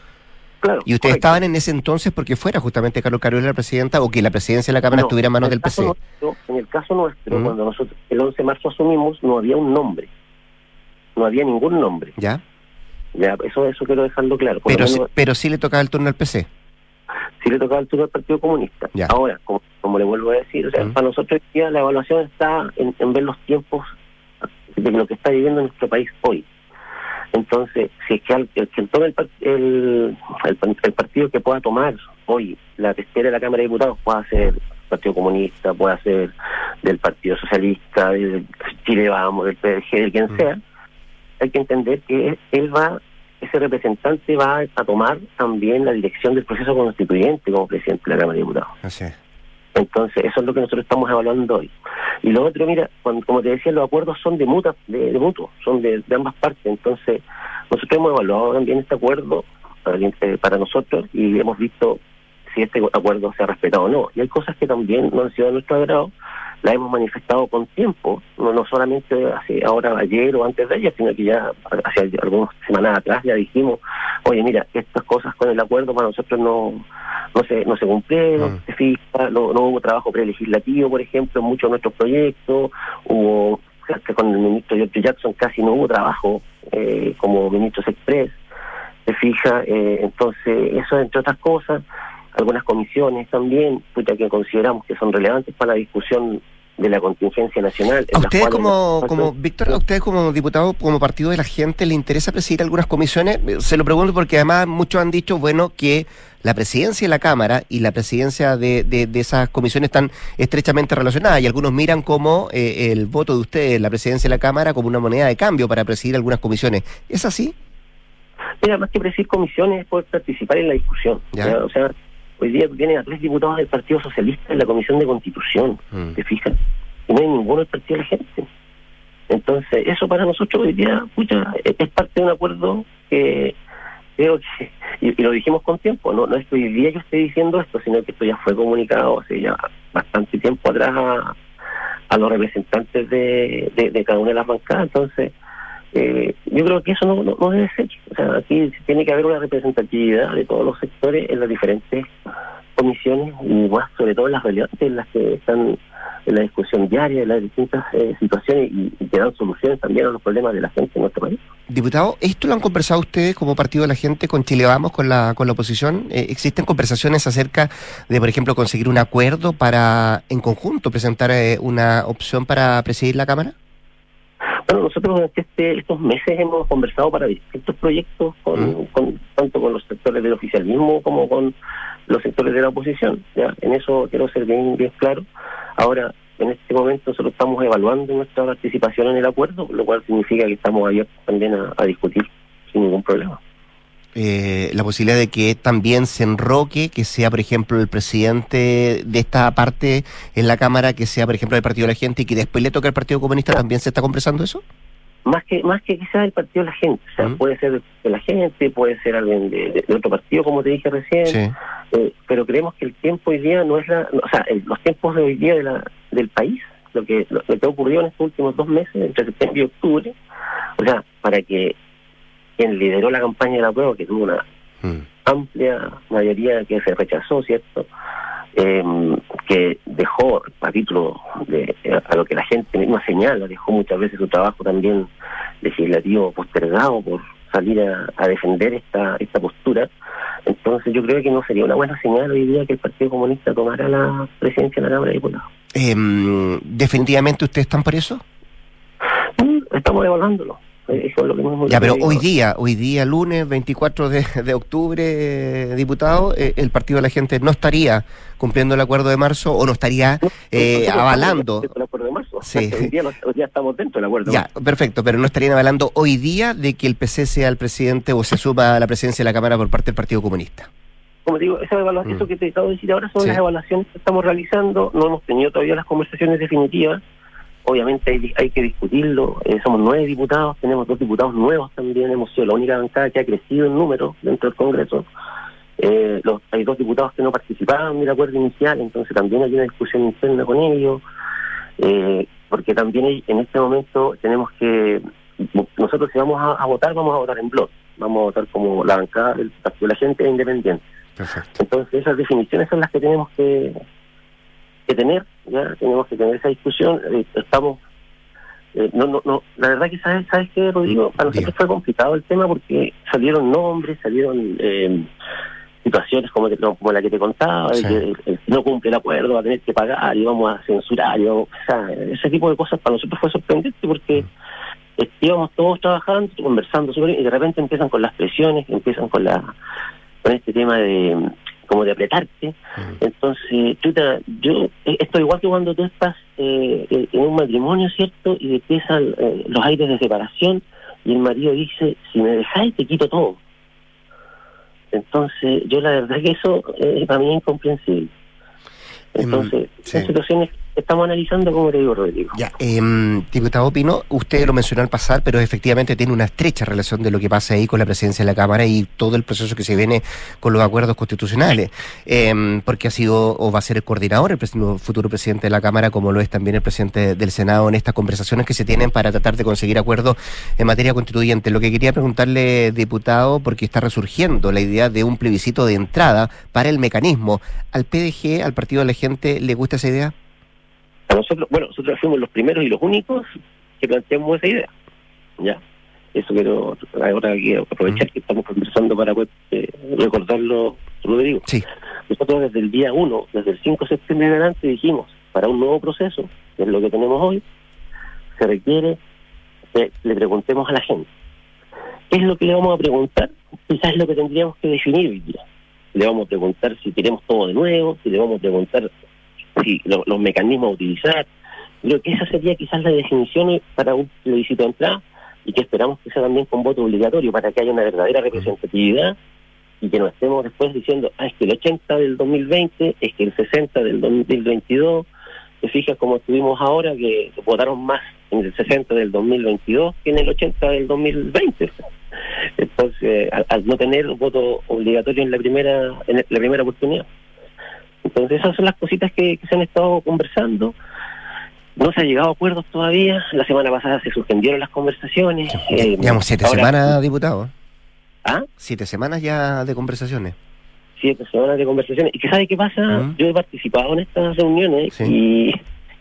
Claro. Y ustedes estaban en ese entonces porque fuera justamente Carlos Carola la presidenta o que la presidencia de la Cámara No, estuviera en manos en del PC. nuestro- en el caso nuestro, Mm. cuando nosotros el 11 de marzo asumimos, no había un nombre. No había ningún nombre. ¿Ya? Ya, eso eso quiero dejarlo claro. Por Pero, menos- pero sí le tocaba el turno al PC. sí le tocaba el turno al Partido Comunista. Ya. Ahora, como, como le vuelvo a decir, o sea, para nosotros la evaluación está en, en ver los tiempos de lo que está viviendo nuestro país hoy. Entonces, si es que el, el, el, el- partido que pueda tomar hoy la testera de la Cámara de Diputados pueda ser el Partido Comunista, pueda ser del Partido Socialista, del Chile Vamos, del PDG, de quien sea, hay que entender que él va, ese representante va a tomar también la dirección del proceso constituyente como presidente de la Cámara de Diputados. Así es. Entonces, eso es lo que nosotros estamos evaluando hoy. Y lo otro, mira, cuando, como te decía, los acuerdos son de, muta, de, de mutuo, son de, de ambas partes. Entonces, nosotros hemos evaluado también este acuerdo para, eh, para nosotros y hemos visto si este acuerdo se ha respetado o no. Y hay cosas que también no han sido de nuestro agrado, las hemos manifestado con tiempo, no, no solamente hace ahora, ayer o antes de ayer, sino que ya hace algunas semanas atrás ya dijimos, oye, mira, estas cosas con el acuerdo para nosotros no no se no se cumplieron, se fija, no, no hubo trabajo prelegislativo, por ejemplo, en muchos de nuestros proyectos, hubo que con el ministro George Jackson casi no hubo trabajo eh, como ministros express, se fija, eh, entonces eso entre otras cosas, algunas comisiones también, puta, que consideramos que son relevantes para la discusión de la contingencia nacional. ¿A cuales como, nosotros- como Víctor, a ustedes como diputado, como partido de la gente, le interesa presidir algunas comisiones? Se lo pregunto porque además muchos han dicho, bueno, que la presidencia de la Cámara y la presidencia de, de, de esas comisiones están estrechamente relacionadas y algunos miran como eh, el voto de ustedes, la presidencia de la Cámara, como una moneda de cambio para presidir algunas comisiones. ¿Es así? Mira, más que presidir comisiones es poder participar en la discusión. O sea, hoy día tú tienes a tres diputados del Partido Socialista en la Comisión de Constitución, Mm. ¿te fijas? Y no hay ninguno del Partido de la Gente. Entonces, eso para nosotros hoy día pucha, es parte de un acuerdo que creo que, y, y lo dijimos con tiempo, no, no es que hoy día yo esté diciendo esto, sino que esto ya fue comunicado hace ya bastante tiempo atrás a, a los representantes de, de, de cada una de las bancadas. Entonces, eh, yo creo que eso no, no, no debe ser. O sea, aquí tiene que haber una representatividad de todos los sectores en las diferentes comisiones y más sobre todo en las relevantes en las que están en la discusión diaria de las distintas eh, situaciones y, que dan soluciones también a los problemas de la gente en nuestro país. Diputado, ¿esto lo han conversado ustedes como Partido de la Gente con Chile Vamos, con la, con la oposición? Eh, ¿Existen conversaciones acerca de, por ejemplo, conseguir un acuerdo para, en conjunto, presentar eh, una opción para presidir la Cámara? Bueno, nosotros durante este, estos meses hemos conversado para distintos proyectos, con, con- tanto con los sectores del oficialismo como con los sectores de la oposición. ¿ya? En eso quiero ser bien, bien claro. Ahora, en este momento nosotros estamos evaluando nuestra participación en el acuerdo, lo cual significa que estamos abiertos también a, a discutir sin ningún problema. Eh, la posibilidad de que también se enroque, que sea, por ejemplo, el presidente de esta parte en la Cámara, que sea, por ejemplo, del Partido de la Gente y que después le toque al Partido Comunista, ¿también se está conversando eso? Más que más que quizás el partido de la gente, o sea, puede ser de la gente, puede ser alguien de, de- de otro partido, como te dije recién, Sí. Eh, pero creemos que el tiempo hoy día no es la, o sea, el- los tiempos de hoy día de la, del país, lo que lo, lo que ha ocurrido en estos últimos dos meses, entre septiembre y octubre, o sea, para que quien lideró la campaña de la prueba, que tuvo una amplia mayoría que se rechazó, ¿cierto? Eh, que dejó a título de a lo que la gente misma señala, dejó muchas veces su trabajo también legislativo postergado por salir a, a defender esta esta postura. Entonces yo creo que no sería una buena señal hoy día que el Partido Comunista tomara la presidencia de la Cámara de Diputados. Em, ¿Definitivamente ustedes están por eso? Mm, Estamos evaluándolo. Eh, Eso es lo que hemos Ya, pero hoy día, hoy día, lunes 24 de, de octubre, eh, diputado, eh, el Partido de la Gente no estaría cumpliendo el acuerdo de marzo o no estaría eh, avalando. del acuerdo de marzo. Sí. Hoy, día, no- hoy día estamos dentro del acuerdo. Ya, perfecto, pero no estarían avalando hoy día de que el PC sea el presidente o se suba a la presidencia de la Cámara por parte del Partido Comunista. Como digo, esa evalua- Mm. eso que te acabo de decir ahora son Sí. las evaluaciones que estamos realizando. No hemos tenido todavía las conversaciones definitivas. Obviamente hay, hay que discutirlo. Eh, somos nueve diputados, tenemos dos diputados nuevos también. Hemos sido la única bancada que ha crecido en número dentro del Congreso. Eh, los- hay dos diputados que no participaban del acuerdo inicial, entonces también hay una discusión interna con ellos. Eh, porque también hay- en este momento tenemos que, nosotros si vamos a, a votar, vamos a votar en bloque. Vamos a votar como la bancada del Partido de la Gente e Independiente. Perfecto. Entonces esas definiciones son las que tenemos que, que tener, ya tenemos que tener esa discusión. Eh, estamos, eh, no, no, no, la verdad que sabes, sabes qué, Rodrigo, para nosotros fue complicado el tema porque salieron nombres, salieron eh, situaciones como, te- como la que te contaba, de Sí. que el- el que no cumple el acuerdo va a tener que pagar y vamos a censurar, y vamos- o sea, ese tipo de cosas para nosotros fue sorprendente porque eh, íbamos todos trabajando, conversando bien, y de repente empiezan con las presiones, empiezan con la con este tema de como de apretarte. Entonces, chuta, yo esto igual que cuando tú estás eh, en un matrimonio, ¿cierto? Y empiezan eh, los aires de separación y el marido dice, si me dejáis te quito todo. Entonces, yo la verdad que eso eh, para mí es incomprensible. Entonces, son situaciones estamos analizando, como te digo, Rodrigo. Ya, em, diputado Pino, usted lo mencionó al pasar, pero efectivamente tiene una estrecha relación de lo que pasa ahí con la presidencia de la Cámara y todo el proceso que se viene con los acuerdos constitucionales, Em, porque ha sido o va a ser el coordinador, el el futuro presidente de la Cámara, como lo es también el presidente del Senado en estas conversaciones que se tienen para tratar de conseguir acuerdos en materia constituyente. Lo que quería preguntarle, diputado, porque está resurgiendo la idea de un plebiscito de entrada para el mecanismo. ¿Al PDG, al Partido de la Gente, le gusta esa idea? A nosotros, bueno, nosotros fuimos los primeros y los únicos que planteamos esa idea. Ya. Eso quiero ahora quiero aprovechar que estamos conversando para pues, eh, recordarlo, Rodrigo. Sí. Nosotros desde el día 1, desde el 5 de septiembre adelante, dijimos, para un nuevo proceso, que es lo que tenemos hoy, se requiere que le preguntemos a la gente. ¿Qué es lo que le vamos a preguntar? Quizás es lo que tendríamos que definir hoy día. Le vamos a preguntar si queremos todo de nuevo, si le vamos a preguntar si lo- los mecanismos a utilizar. Creo que esa sería quizás la definición para un plebiscito de entrada y que esperamos que sea también con voto obligatorio para que haya una verdadera representatividad y que no estemos después diciendo, ah, es que el 80 del 2020, es que el 60 del 2022, te fijas como estuvimos ahora, que votaron más en el 60 del 2022 que en el 80 del 2020. Entonces, al, al no tener voto obligatorio en la primera en la primera oportunidad. Entonces, esas son las cositas que, que se han estado conversando. No se ha llegado a acuerdos todavía. La semana pasada se suspendieron las conversaciones. Eh, Llevamos siete ahora- semanas, diputado. ¿Ah? Siete semanas ya de conversaciones. siete semanas de conversaciones. ¿Y que sabe qué pasa? Yo he participado en estas reuniones y,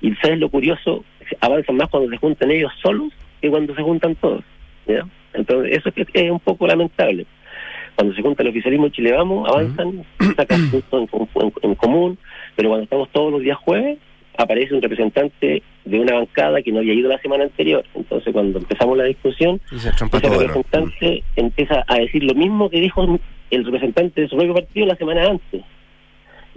y ¿sabes lo curioso? Avanzan más cuando se juntan ellos solos que cuando se juntan todos. ¿ya? Entonces, eso es un poco lamentable. Cuando se junta el oficialismo en Chile Vamos, avanzan, sacan puntos en, en- en común, pero cuando estamos todos los días jueves, aparece un representante de una bancada que no había ido la semana anterior. Entonces, cuando empezamos la discusión, Y ese representante empieza a decir lo mismo que dijo el representante de su propio partido la semana antes.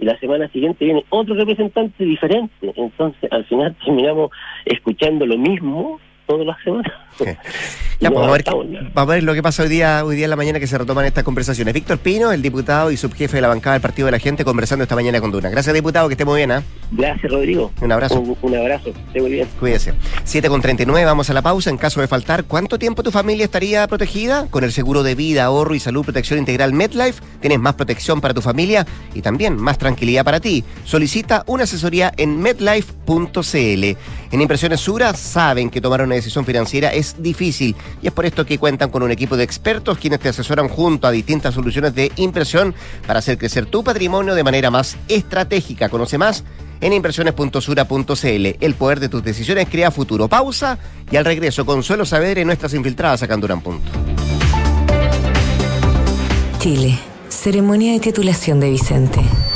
Y la semana siguiente viene otro representante diferente. Entonces, al final terminamos escuchando lo mismo todas las semanas. Ya, No pues, vamos, a ver, vamos a ver lo que pasa hoy día, hoy día en la mañana que se retoman estas conversaciones. Víctor Pino, el diputado y subjefe de la bancada del Partido de la Gente, conversando esta mañana con Duna. Gracias, diputado, que esté muy bien. ¿ah? Gracias, Rodrigo. Un abrazo. Un, un abrazo. Esté muy bien. Cuídese. 7 con 39, vamos a la pausa. En caso de faltar, ¿cuánto tiempo tu familia estaría protegida? Con el seguro de vida, ahorro y salud protección integral MedLife, tienes más protección para tu familia y también más tranquilidad para ti. Solicita una asesoría en medlife.cl. En Impresiones Sura saben que tomar una decisión financiera es difícil y es por esto que cuentan con un equipo de expertos quienes te asesoran junto a distintas soluciones de impresión para hacer crecer tu patrimonio de manera más estratégica. Conoce más en inversiones.sura.cl. El poder de tus decisiones crea futuro. Pausa y al regreso, Consuelo Saavedra y nuestras infiltradas a Canduran Punto. Chile. Ceremonia de titulación de Vicente.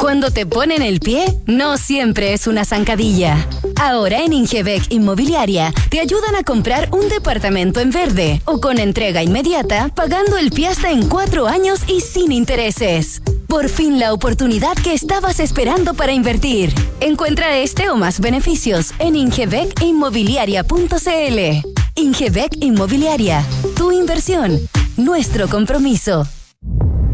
Cuando te ponen el pie, no siempre es una zancadilla. Ahora en Ingebec Inmobiliaria te ayudan a comprar un departamento en verde o con entrega inmediata, pagando el pie hasta en cuatro años y sin intereses. Por fin la oportunidad que estabas esperando para invertir. Encuentra este o más beneficios en ingebecinmobiliaria.cl. Ingebec Inmobiliaria, tu inversión, nuestro compromiso.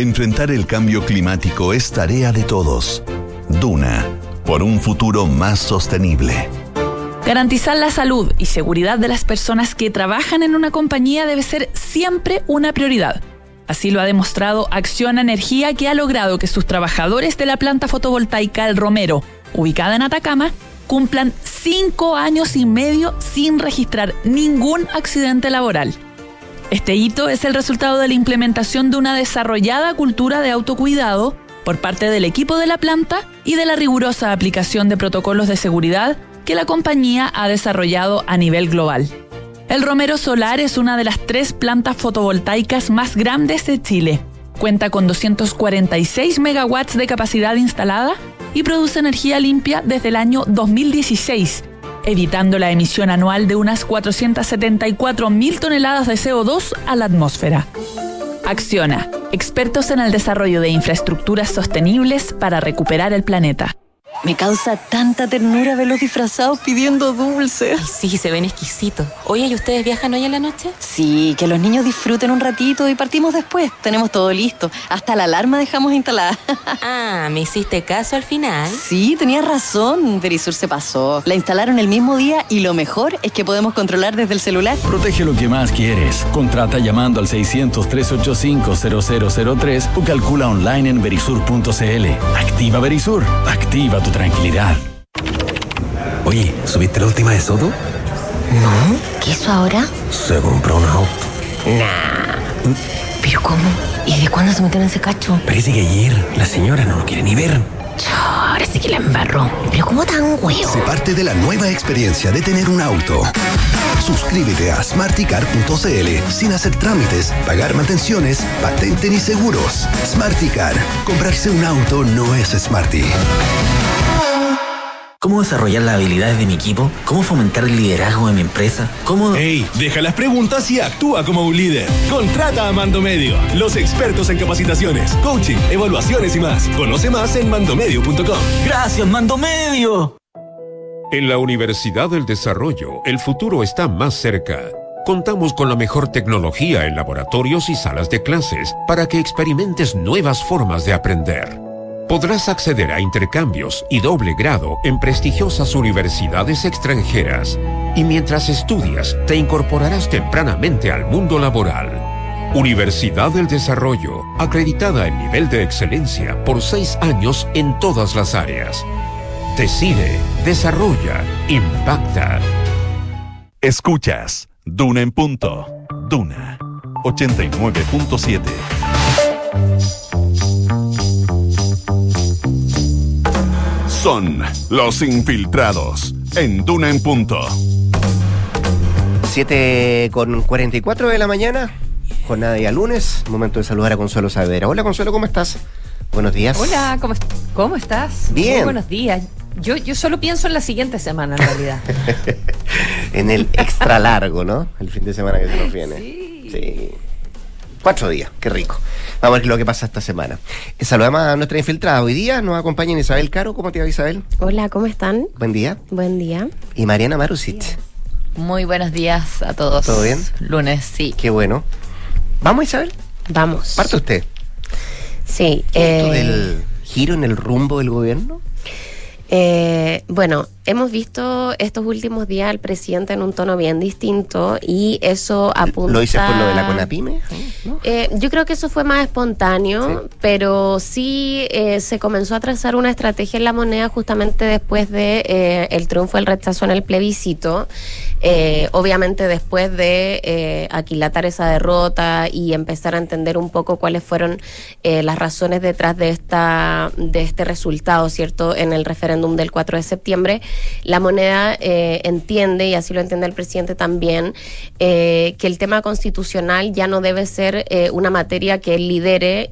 Enfrentar el cambio climático es tarea de todos. Duna, por un futuro más sostenible. Garantizar la salud y seguridad de las personas que trabajan en una compañía debe ser siempre una prioridad. Así lo ha demostrado Acciona Energía, que ha logrado que sus trabajadores de la planta fotovoltaica El Romero, ubicada en Atacama, cumplan cinco años y medio sin registrar ningún accidente laboral. Este hito es el resultado de la implementación de una desarrollada cultura de autocuidado por parte del equipo de la planta y de la rigurosa aplicación de protocolos de seguridad que la compañía ha desarrollado a nivel global. El Romero Solar es una de las tres plantas fotovoltaicas más grandes de Chile. Cuenta con 246 megawatts de capacidad instalada y produce energía limpia desde el año 2016, evitando la emisión anual de unas 474 mil toneladas de CO2 a la atmósfera. Acciona, expertos en el desarrollo de infraestructuras sostenibles para recuperar el planeta. Me causa tanta ternura verlos disfrazados pidiendo dulces. Sí, se ven exquisitos. Oye, ¿y ustedes viajan hoy en la noche? Sí, que los niños disfruten un ratito y partimos después. Tenemos todo listo. Hasta la alarma dejamos instalada. Ah, ¿me hiciste caso al final? Sí, tenías razón. Verisur se pasó. La instalaron el mismo día y lo mejor es que podemos controlar desde el celular. Protege lo que más quieres. Contrata llamando al 600-385-0003 o calcula online en verisur.cl. Activa Verisur. Activa tu tranquilidad. Oye, ¿subiste la última de Soto? No, ¿qué hizo ahora? Se compró un auto. Nah, ¿Pero cómo? ¿Y de cuándo se metieron en ese cacho? Parece que ayer la señora no lo quiere ni ver. Ahora sí que la embarró. ¿Pero cómo tan huevo? Se parte de la nueva experiencia de tener un auto. Suscríbete a smarticar.cl sin hacer trámites, pagar mantenciones, patente ni seguros. Smarticar. Comprarse un auto no es smarty. ¿Cómo desarrollar las habilidades de mi equipo? ¿Cómo fomentar el liderazgo de mi empresa? ¿Cómo...? ¡Ey! Deja las preguntas y actúa como un líder. Contrata a Mando Medio, los expertos en capacitaciones, coaching, evaluaciones y más. Conoce más en mandomedio.com. ¡Gracias, Mando Medio! En la Universidad del Desarrollo, el futuro está más cerca. Contamos con la mejor tecnología en laboratorios y salas de clases para que experimentes nuevas formas de aprender. Podrás acceder a intercambios y doble grado en prestigiosas universidades extranjeras y mientras estudias te incorporarás tempranamente al mundo laboral. Universidad del Desarrollo, acreditada en nivel de excelencia por seis años en todas las áreas. Decide, desarrolla, impacta. Escuchas Duna en punto. Duna 89.7. Son los infiltrados en Duna en punto. 7 con 44 de la mañana, jornada de día lunes, momento de saludar a Consuelo Saavedra. Hola Consuelo, ¿cómo estás? Buenos días. Hola, ¿cómo, est- cómo estás? Bien. Muy buenos días. Yo, yo solo pienso en la siguiente semana, en realidad. en el extra largo, ¿no? El fin de semana que se nos viene. Sí. Cuatro días, qué rico. Vamos a ver lo que pasa esta semana. Eh, saludamos a nuestra infiltrada. Hoy día nos acompaña Isabel Caro. ¿Cómo te va Isabel? Hola, ¿cómo están? Buen día. Buen día. Y Mariana Marusic. Muy buenos días a todos. ¿Todo bien? Lunes, sí. Qué bueno. ¿Vamos Isabel? Vamos. Parte usted. Sí. ¿Esto eh, del giro en el rumbo del gobierno? eh, bueno, hemos visto estos últimos días al presidente en un tono bien distinto y eso apunta... ¿Lo dices por lo de la CONAPIME? Eh, yo creo que eso fue más espontáneo, pero sí eh, se comenzó a trazar una estrategia en la moneda justamente después de eh, el triunfo del rechazo en el plebiscito. Eh, obviamente después de eh, aquilatar esa derrota y empezar a entender un poco cuáles fueron eh, las razones detrás de esta de este resultado, cierto, en el referéndum del 4 de septiembre, la moneda eh, entiende y así lo entiende el presidente también eh, que el tema constitucional ya no debe ser eh, una materia que él lidere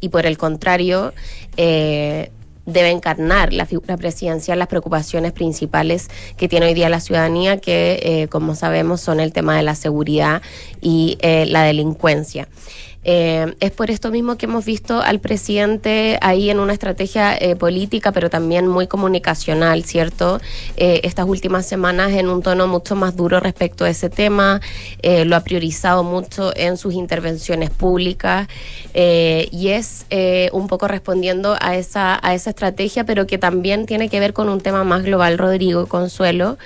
y por el contrario debe encarnar la figura presidencial las preocupaciones principales que tiene hoy día la ciudadanía, que como sabemos son el tema de la seguridad y la delincuencia. Eh, es por esto mismo que hemos visto al presidente ahí en una estrategia eh, política, pero también muy comunicacional, ¿cierto? Eh, estas últimas semanas en un tono mucho más duro respecto a ese tema, eh, lo ha priorizado mucho en sus intervenciones públicas eh, y es eh, un poco respondiendo a esa, a esa estrategia, pero que también tiene que ver con un tema más global, Rodrigo Consuelo,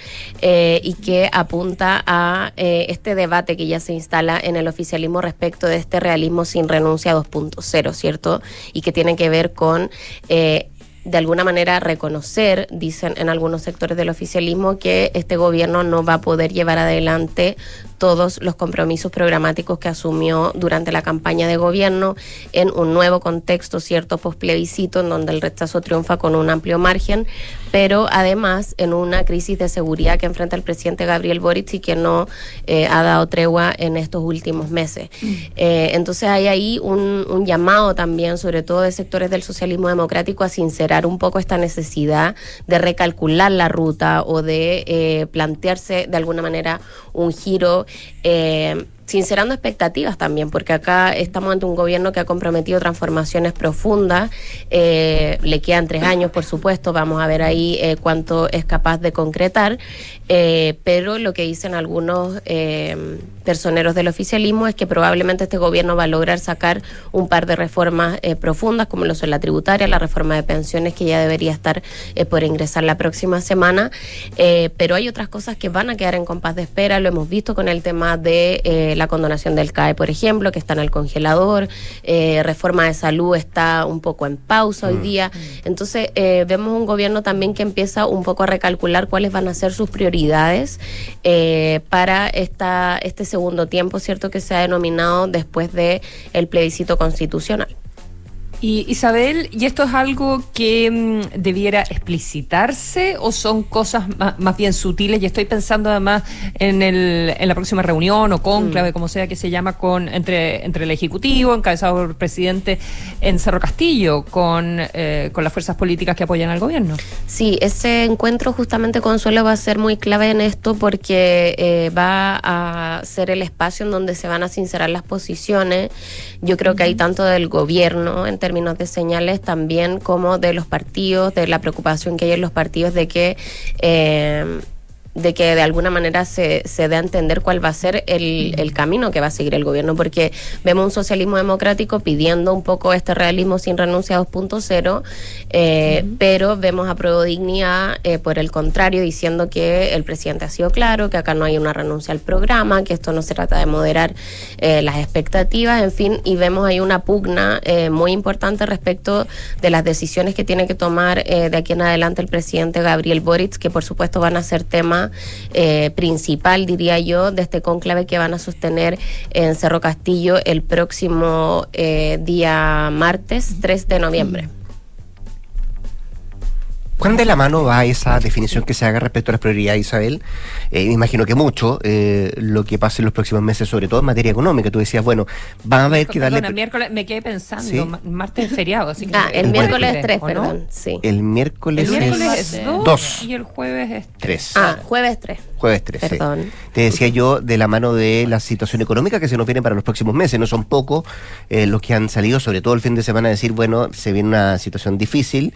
y que apunta a este debate que ya se instala en el oficialismo respecto de este realismo sin renuncia 2.0, ¿cierto? Y que tiene que ver con... eh, de alguna manera reconocer, dicen en algunos sectores del oficialismo, que este gobierno no va a poder llevar adelante todos los compromisos programáticos que asumió durante la campaña de gobierno en un nuevo contexto, cierto, posplebiscito, en donde el rechazo triunfa con un amplio margen, pero además en una crisis de seguridad que enfrenta el presidente Gabriel Boric y que no eh, ha dado tregua en estos últimos meses. Eh, entonces hay ahí un, un llamado también, sobre todo de sectores del socialismo democrático, a sincerar un poco esta necesidad de recalcular la ruta o de eh, plantearse de alguna manera un giro. Eh, sincerando expectativas también, porque acá estamos ante un gobierno que ha comprometido transformaciones profundas, eh, le quedan tres años, por supuesto, vamos a ver ahí eh, cuánto es capaz de concretar, eh, pero lo que dicen algunos personeros del oficialismo es que probablemente este gobierno va a lograr sacar un par de reformas profundas, como lo son la tributaria, la reforma de pensiones, que ya debería estar por ingresar la próxima semana, pero hay otras cosas que van a quedar en compás de espera, lo hemos visto con el tema de la condonación del CAE, por ejemplo, que está en el congelador, eh, reforma de salud está un poco en pausa hoy Mm. día. Entonces, eh, vemos un gobierno también que empieza un poco a recalcular cuáles van a ser sus prioridades eh, para esta, este segundo tiempo, ¿cierto? Que se ha denominado después del el plebiscito constitucional. Y Isabel, ¿y esto es algo que mm, debiera explicitarse o son cosas más, bien sutiles? Y estoy pensando además en, el, en la próxima reunión o cónclave, como sea que se llama, con entre, entre el Ejecutivo, encabezado por el presidente en Cerro Castillo, con, eh, con las fuerzas políticas que apoyan al gobierno. Sí, ese encuentro justamente Consuelo va a ser muy clave en esto porque eh, va a ser el espacio en donde se van a sincerar las posiciones. Yo creo que hay tanto del gobierno en términos de señales también como de los partidos, de la preocupación que hay en los partidos de que... eh, de que de alguna manera se, se dé a entender cuál va a ser el, el camino que va a seguir el gobierno, porque vemos un socialismo democrático pidiendo un poco este realismo sin renuncia 2.0, eh, pero vemos a Prueba Dignidad, eh, por el contrario, diciendo que el presidente ha sido claro, que acá no hay una renuncia al programa, que esto no se trata de moderar eh, las expectativas, en fin, y vemos ahí una pugna eh, muy importante respecto de las decisiones que tiene que tomar eh, de aquí en adelante el presidente Gabriel Boric, que por supuesto van a ser eh, principal, diría yo, de este cónclave que van a sostener en Cerro Castillo el próximo eh, día martes 3 de noviembre. ¿Cuán de la mano va esa definición que se haga respecto a las prioridades, Isabel? Eh, me imagino que mucho eh, lo que pase en los próximos meses, sobre todo en materia económica. Tú decías, bueno, van a haber que darle... Perdón, el miércoles me quedé pensando, Sí. martes es feriado, así que... Ah, el miércoles es 3, ¿o no? perdón, sí. El miércoles, El miércoles es es 2 dos. y el jueves es tres. Ah, jueves 3. Jueves 13. Perdón. Te decía yo de la mano de la situación económica que se nos viene para los próximos meses. No son pocos eh, los que han salido, sobre todo el fin de semana, a decir, bueno, se viene una situación difícil.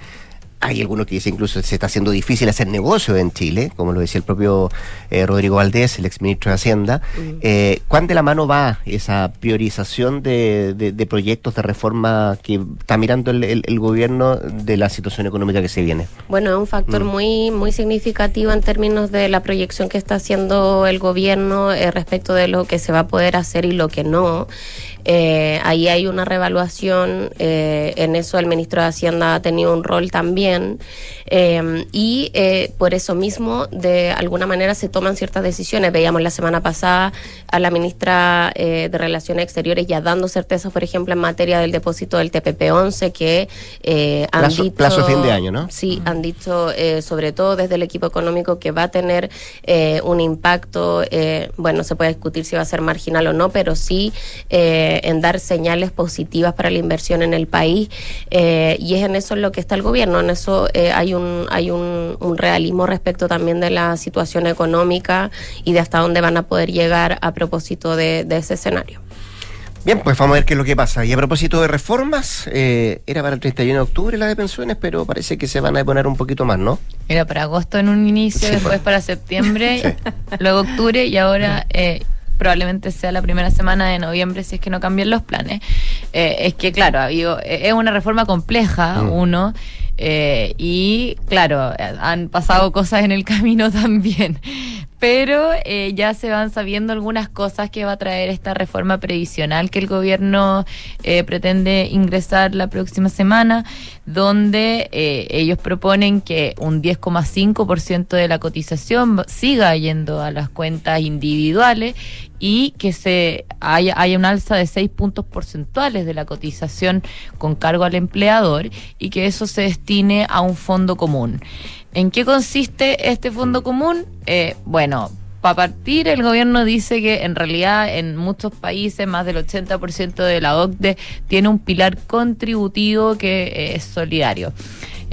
Hay algunos que dicen incluso que se está haciendo difícil hacer negocio en Chile, como lo decía el propio eh, Rodrigo Valdés, el exministro de Hacienda. Eh, ¿Cuán de la mano va esa priorización de, de- de proyectos de reforma que está mirando el, el- el gobierno de la situación económica que se viene? Bueno, es un factor Mm. muy muy significativo en términos de la proyección que está haciendo el gobierno eh, respecto de lo que se va a poder hacer y lo que no. Eh, ahí hay una revaluación, eh, en eso el ministro de Hacienda ha tenido un rol también eh, y eh, por eso mismo de alguna manera se toman ciertas decisiones. Veíamos la semana pasada a la ministra eh, de Relaciones Exteriores ya dando certezas, por ejemplo, en materia del depósito del TPP-11 que eh, han Plazo- dicho... plazo fin de año, ¿no? Sí, han dicho, eh, sobre todo desde el equipo económico, que va a tener eh, un impacto, eh, bueno, se puede discutir si va a ser marginal o no, pero sí eh, en dar señales positivas para la inversión en el país. eh, y es en eso en lo que está el gobierno, en eso eh, hay, un, hay un, un realismo respecto también de la situación económica y de hasta dónde van a poder llegar a propósito de, de ese escenario. Bien, pues vamos a ver qué es lo que pasa. Y a propósito de reformas, eh, era para el 31 de octubre la de pensiones, pero parece que se van a deponer un poquito más, ¿no? Era para agosto en un inicio, Sí, después para septiembre, luego octubre y ahora eh, probablemente sea la primera semana de noviembre si es que no cambian los planes. Eh, es que, claro, ha habido- eh, es una reforma compleja, Mm. uno, eh, y claro, han pasado cosas en el camino también. Pero eh, ya se van sabiendo algunas cosas que va a traer esta reforma previsional que el gobierno eh, pretende ingresar la próxima semana, donde eh, ellos proponen que un 10,5% de la cotización siga yendo a las cuentas individuales y que se haya, haya un alza de 6 puntos porcentuales de la cotización con cargo al empleador y que eso se destine a un fondo común. ¿En qué consiste este fondo común? Eh, bueno, para partir, el gobierno dice que en realidad en muchos países, más del 80% de la OCDE tiene un pilar contributivo que eh, es solidario.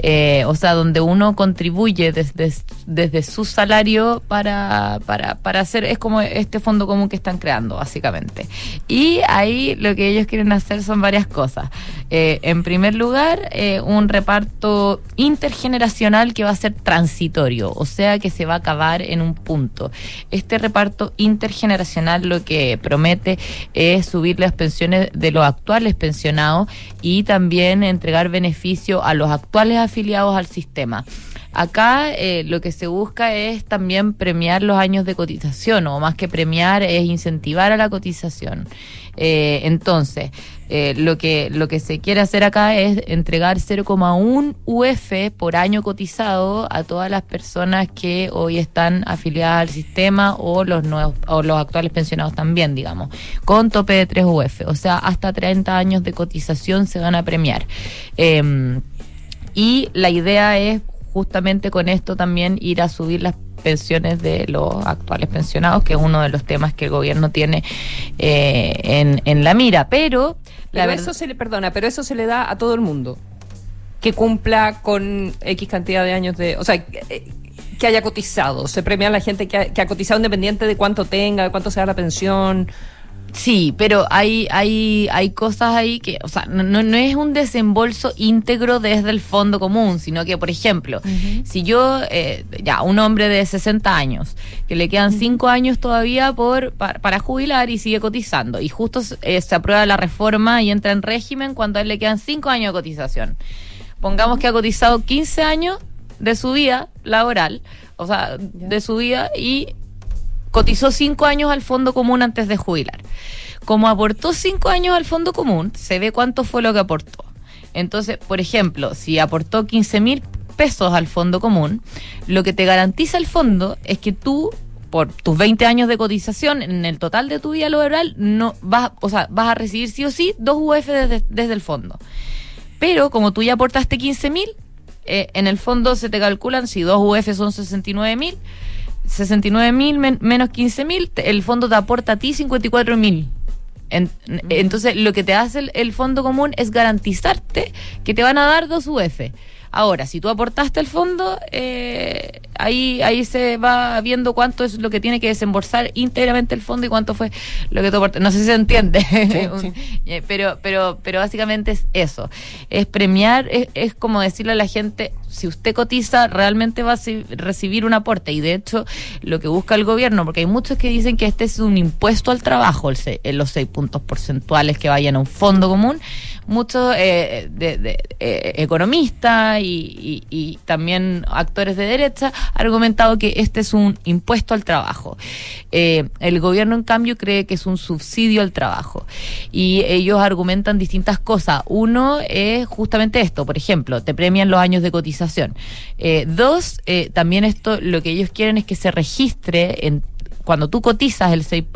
Eh, o sea, donde uno contribuye desde, desde su salario para, para, para hacer, es como este fondo común que están creando, básicamente. Y ahí lo que ellos quieren hacer son varias cosas. Eh, en primer lugar, eh, un reparto intergeneracional que va a ser transitorio, o sea que se va a acabar en un punto. Este reparto intergeneracional lo que promete es subir las pensiones de los actuales pensionados y también entregar beneficio a los actuales afiliados al sistema. Acá eh, lo que se busca es también premiar los años de cotización, o más que premiar es incentivar a la cotización. Eh, entonces, eh, lo, que, lo que se quiere hacer acá es entregar 0,1 UF por año cotizado a todas las personas que hoy están afiliadas al sistema o los nuevos o los actuales pensionados también, digamos, con tope de 3 UF, o sea, hasta 30 años de cotización se van a premiar. Em, y la idea es justamente con esto también ir a subir las pensiones de los actuales pensionados, que es uno de los temas que el gobierno tiene eh, en, en la mira. Pero, Pero eso se le perdona, pero eso se le da a todo el mundo que cumpla con X cantidad de años de, o sea, que, que haya cotizado. Se premia a la gente que ha, que ha cotizado independiente de cuánto tenga, de cuánto sea la pensión. Sí, pero hay, hay, hay cosas ahí que, o sea, no, no no es un desembolso íntegro desde el fondo común, sino que, por ejemplo, si yo, eh, ya, un hombre de 60 años, que le quedan 5 años todavía por, para, para jubilar y sigue cotizando, y justo eh, se aprueba la reforma y entra en régimen cuando a él le quedan 5 años de cotización. Pongamos que ha cotizado 15 años de su vida laboral, o sea, de su vida y cotizó cinco años al fondo común antes de jubilar. Como aportó cinco años al fondo común, se ve cuánto fue lo que aportó. Entonces, por ejemplo, si aportó 15 mil pesos al fondo común, lo que te garantiza el fondo es que tú, por tus 20 años de cotización en el total de tu vida laboral, no vas, o sea, vas a recibir sí o sí dos UF desde, desde el fondo. Pero como tú ya aportaste 15 mil, eh, en el fondo se te calculan, si dos UF son 69 mil, 69 mil menos 15 mil, el fondo te aporta a ti 54 mil. En- Entonces, lo que te hace el, el fondo común es garantizarte que te van a dar dos UF. Ahora, si tú aportaste el fondo, eh, ahí, ahí se va viendo cuánto es lo que tiene que desembolsar íntegramente el fondo y cuánto fue lo que tú aportaste. No sé si se entiende, Eh, pero, pero, pero básicamente es eso. Es premiar, es, es como decirle a la gente, si usted cotiza, realmente va a recibir un aporte. Y de hecho, lo que busca el gobierno, porque hay muchos que dicen que este es un impuesto al trabajo, en los seis puntos porcentuales que vayan a un fondo común. Muchos eh, eh, economistas y, también actores de derecha han argumentado que este es un impuesto al trabajo. Eh, el gobierno, en cambio, cree que es un subsidio al trabajo. Y ellos argumentan distintas cosas. Uno es justamente esto, por ejemplo, te premian los años de cotización. Eh, dos, eh, también esto, lo que ellos quieren es que se registre en cuando tú cotizas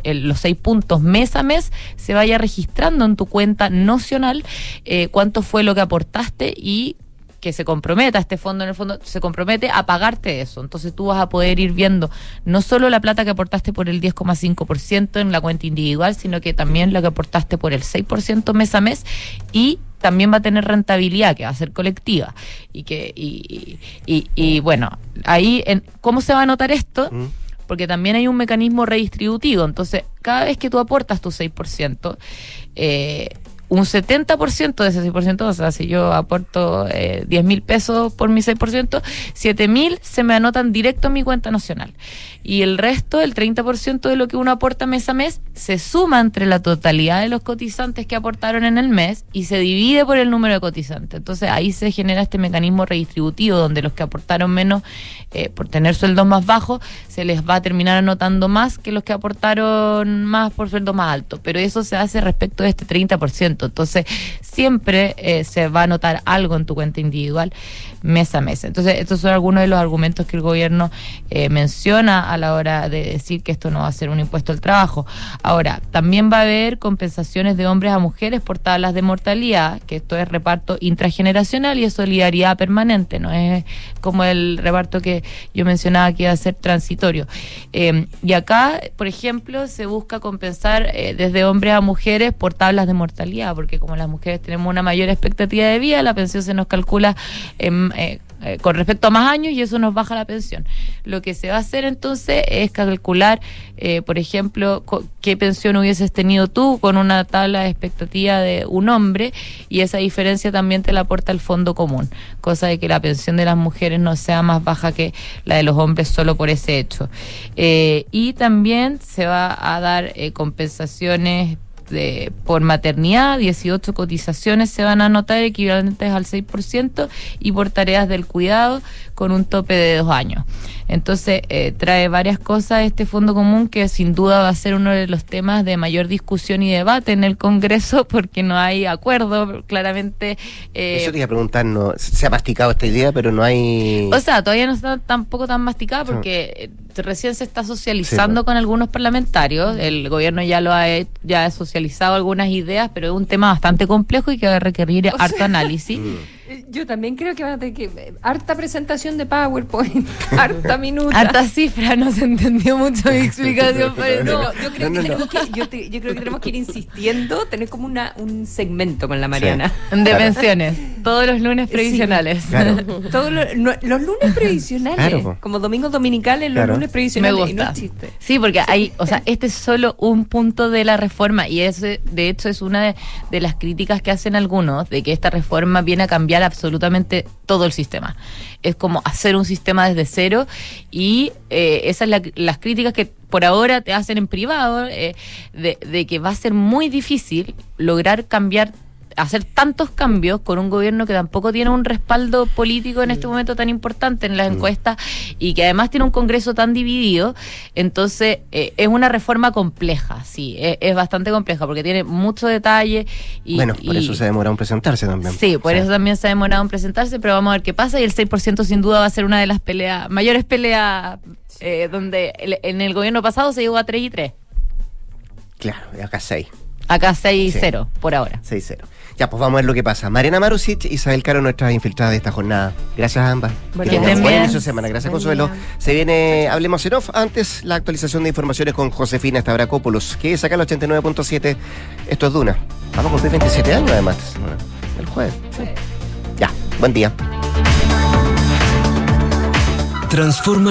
los seis puntos mes a mes, se vaya registrando en tu cuenta nocional eh, cuánto fue lo que aportaste y que se comprometa, este fondo en el fondo se compromete a pagarte eso. Entonces tú vas a poder ir viendo no solo la plata que aportaste por el 10,5% en la cuenta individual, sino que también lo que aportaste por el 6% mes a mes y también va a tener rentabilidad que va a ser colectiva. Y que y, y, y, bueno ahí en, cómo se va a notar esto porque también hay un mecanismo redistributivo. Entonces, cada vez que tú aportas tu 6%, eh, un 70% de ese 6%, o sea, si yo aporto eh, 10 mil pesos por mi 6%, 7 mil se me anotan directo en mi cuenta nacional. Y el resto, el 30% de lo que uno aporta mes a mes, se suma entre la totalidad de los cotizantes que aportaron en el mes y se divide por el número de cotizantes. Entonces ahí se genera este mecanismo redistributivo donde los que aportaron menos, eh, por tener sueldos más bajos, se les va a terminar anotando más que los que aportaron más por sueldos más altos. Pero eso se hace respecto de este 30%. Entonces siempre eh, se va a anotar algo en tu cuenta individual mes a mes. Entonces estos son algunos de los argumentos que el gobierno eh, menciona a la hora de decir que esto no va a ser un impuesto al trabajo. Ahora, también va a haber compensaciones de hombres a mujeres por tablas de mortalidad, que esto es reparto intrageneracional y es solidaridad permanente, no es como el reparto que yo mencionaba que iba a ser transitorio. Eh, y acá, por ejemplo, se busca compensar eh, desde hombres a mujeres por tablas de mortalidad, porque como las mujeres tenemos una mayor expectativa de vida, la pensión se nos calcula eh, eh, con respecto a más años y eso nos baja la pensión. Lo que se va a hacer entonces es calcular, eh, por ejemplo, qué pensión hubieses tenido tú con una tabla de expectativa de un hombre y esa diferencia también te la aporta el fondo común, cosa de que la pensión de las mujeres no sea más baja que la de los hombres solo por ese hecho. Y también se va a dar compensaciones de, por maternidad, 18 cotizaciones se van a anotar equivalentes al 6% y por tareas del cuidado con un tope de dos años. Entonces, eh, trae varias cosas este fondo común que sin duda va a ser uno de los temas de mayor discusión y debate en el Congreso porque no hay acuerdo, claramente. eh, Eso te iba a preguntar, no, se ha masticado esta idea, pero no hay... O sea, todavía no está tampoco tan masticada porque eh, recién se está socializando sí, con algunos parlamentarios. El gobierno ya lo ha, ya ha socializado algunas ideas, pero es un tema bastante complejo y que va a requerir o harto sea, análisis. Yo también creo que van a tener que. Harta presentación de PowerPoint, harta minuta. Harta cifra, no se entendió mucho mi explicación. pero no, yo, creo que tenemos que, yo, te, yo, creo que tenemos que ir insistiendo, tener como una, un segmento con la Mariana. Sí. De pensiones. Todos los lunes previsionales. Sí, claro. Todos los, no, los, lunes previsionales. Claro. Como domingos dominicales, los lunes previsionales. Me gusta. Y no. Sí, porque hay, o sea, este es solo un punto de la reforma y ese, de hecho, es una de, de las críticas que hacen algunos de que esta reforma viene a cambiar absolutamente todo el sistema. Es como hacer un sistema desde cero y eh, esas la, las críticas que por ahora te hacen en privado, eh, de, de que va a ser muy difícil lograr cambiar hacer tantos cambios con un gobierno que tampoco tiene un respaldo político en este momento tan importante en las encuestas y que además tiene un Congreso tan dividido, entonces eh, es una reforma compleja, sí, es, es, bastante compleja porque tiene mucho detalle. Y, bueno, por y, eso se ha demorado en presentarse también. Sí, por o sea. eso también se ha demorado en presentarse, pero vamos a ver qué pasa y el 6% sin duda va a ser una de las peleas, mayores peleas eh, donde el, en el gobierno pasado se llegó a 3 y 3. Claro, y acá 6. Acá 6-0 sí. por ahora. 6-0. Ya, pues vamos a ver lo que pasa. Mariana Marusic, Isabel Caro, nuestras infiltradas de esta jornada. Gracias a ambas. Bueno, que tengan buen inicio de semana. Gracias, buen Consuelo. Día. Se viene Hablemos en Off. Antes, la actualización de informaciones con Josefina Estabracópolos, que saca el 89.7. Esto es Duna. Vamos a cumplir 27 años, además. El jueves. Sí. Ya, buen día. Transforma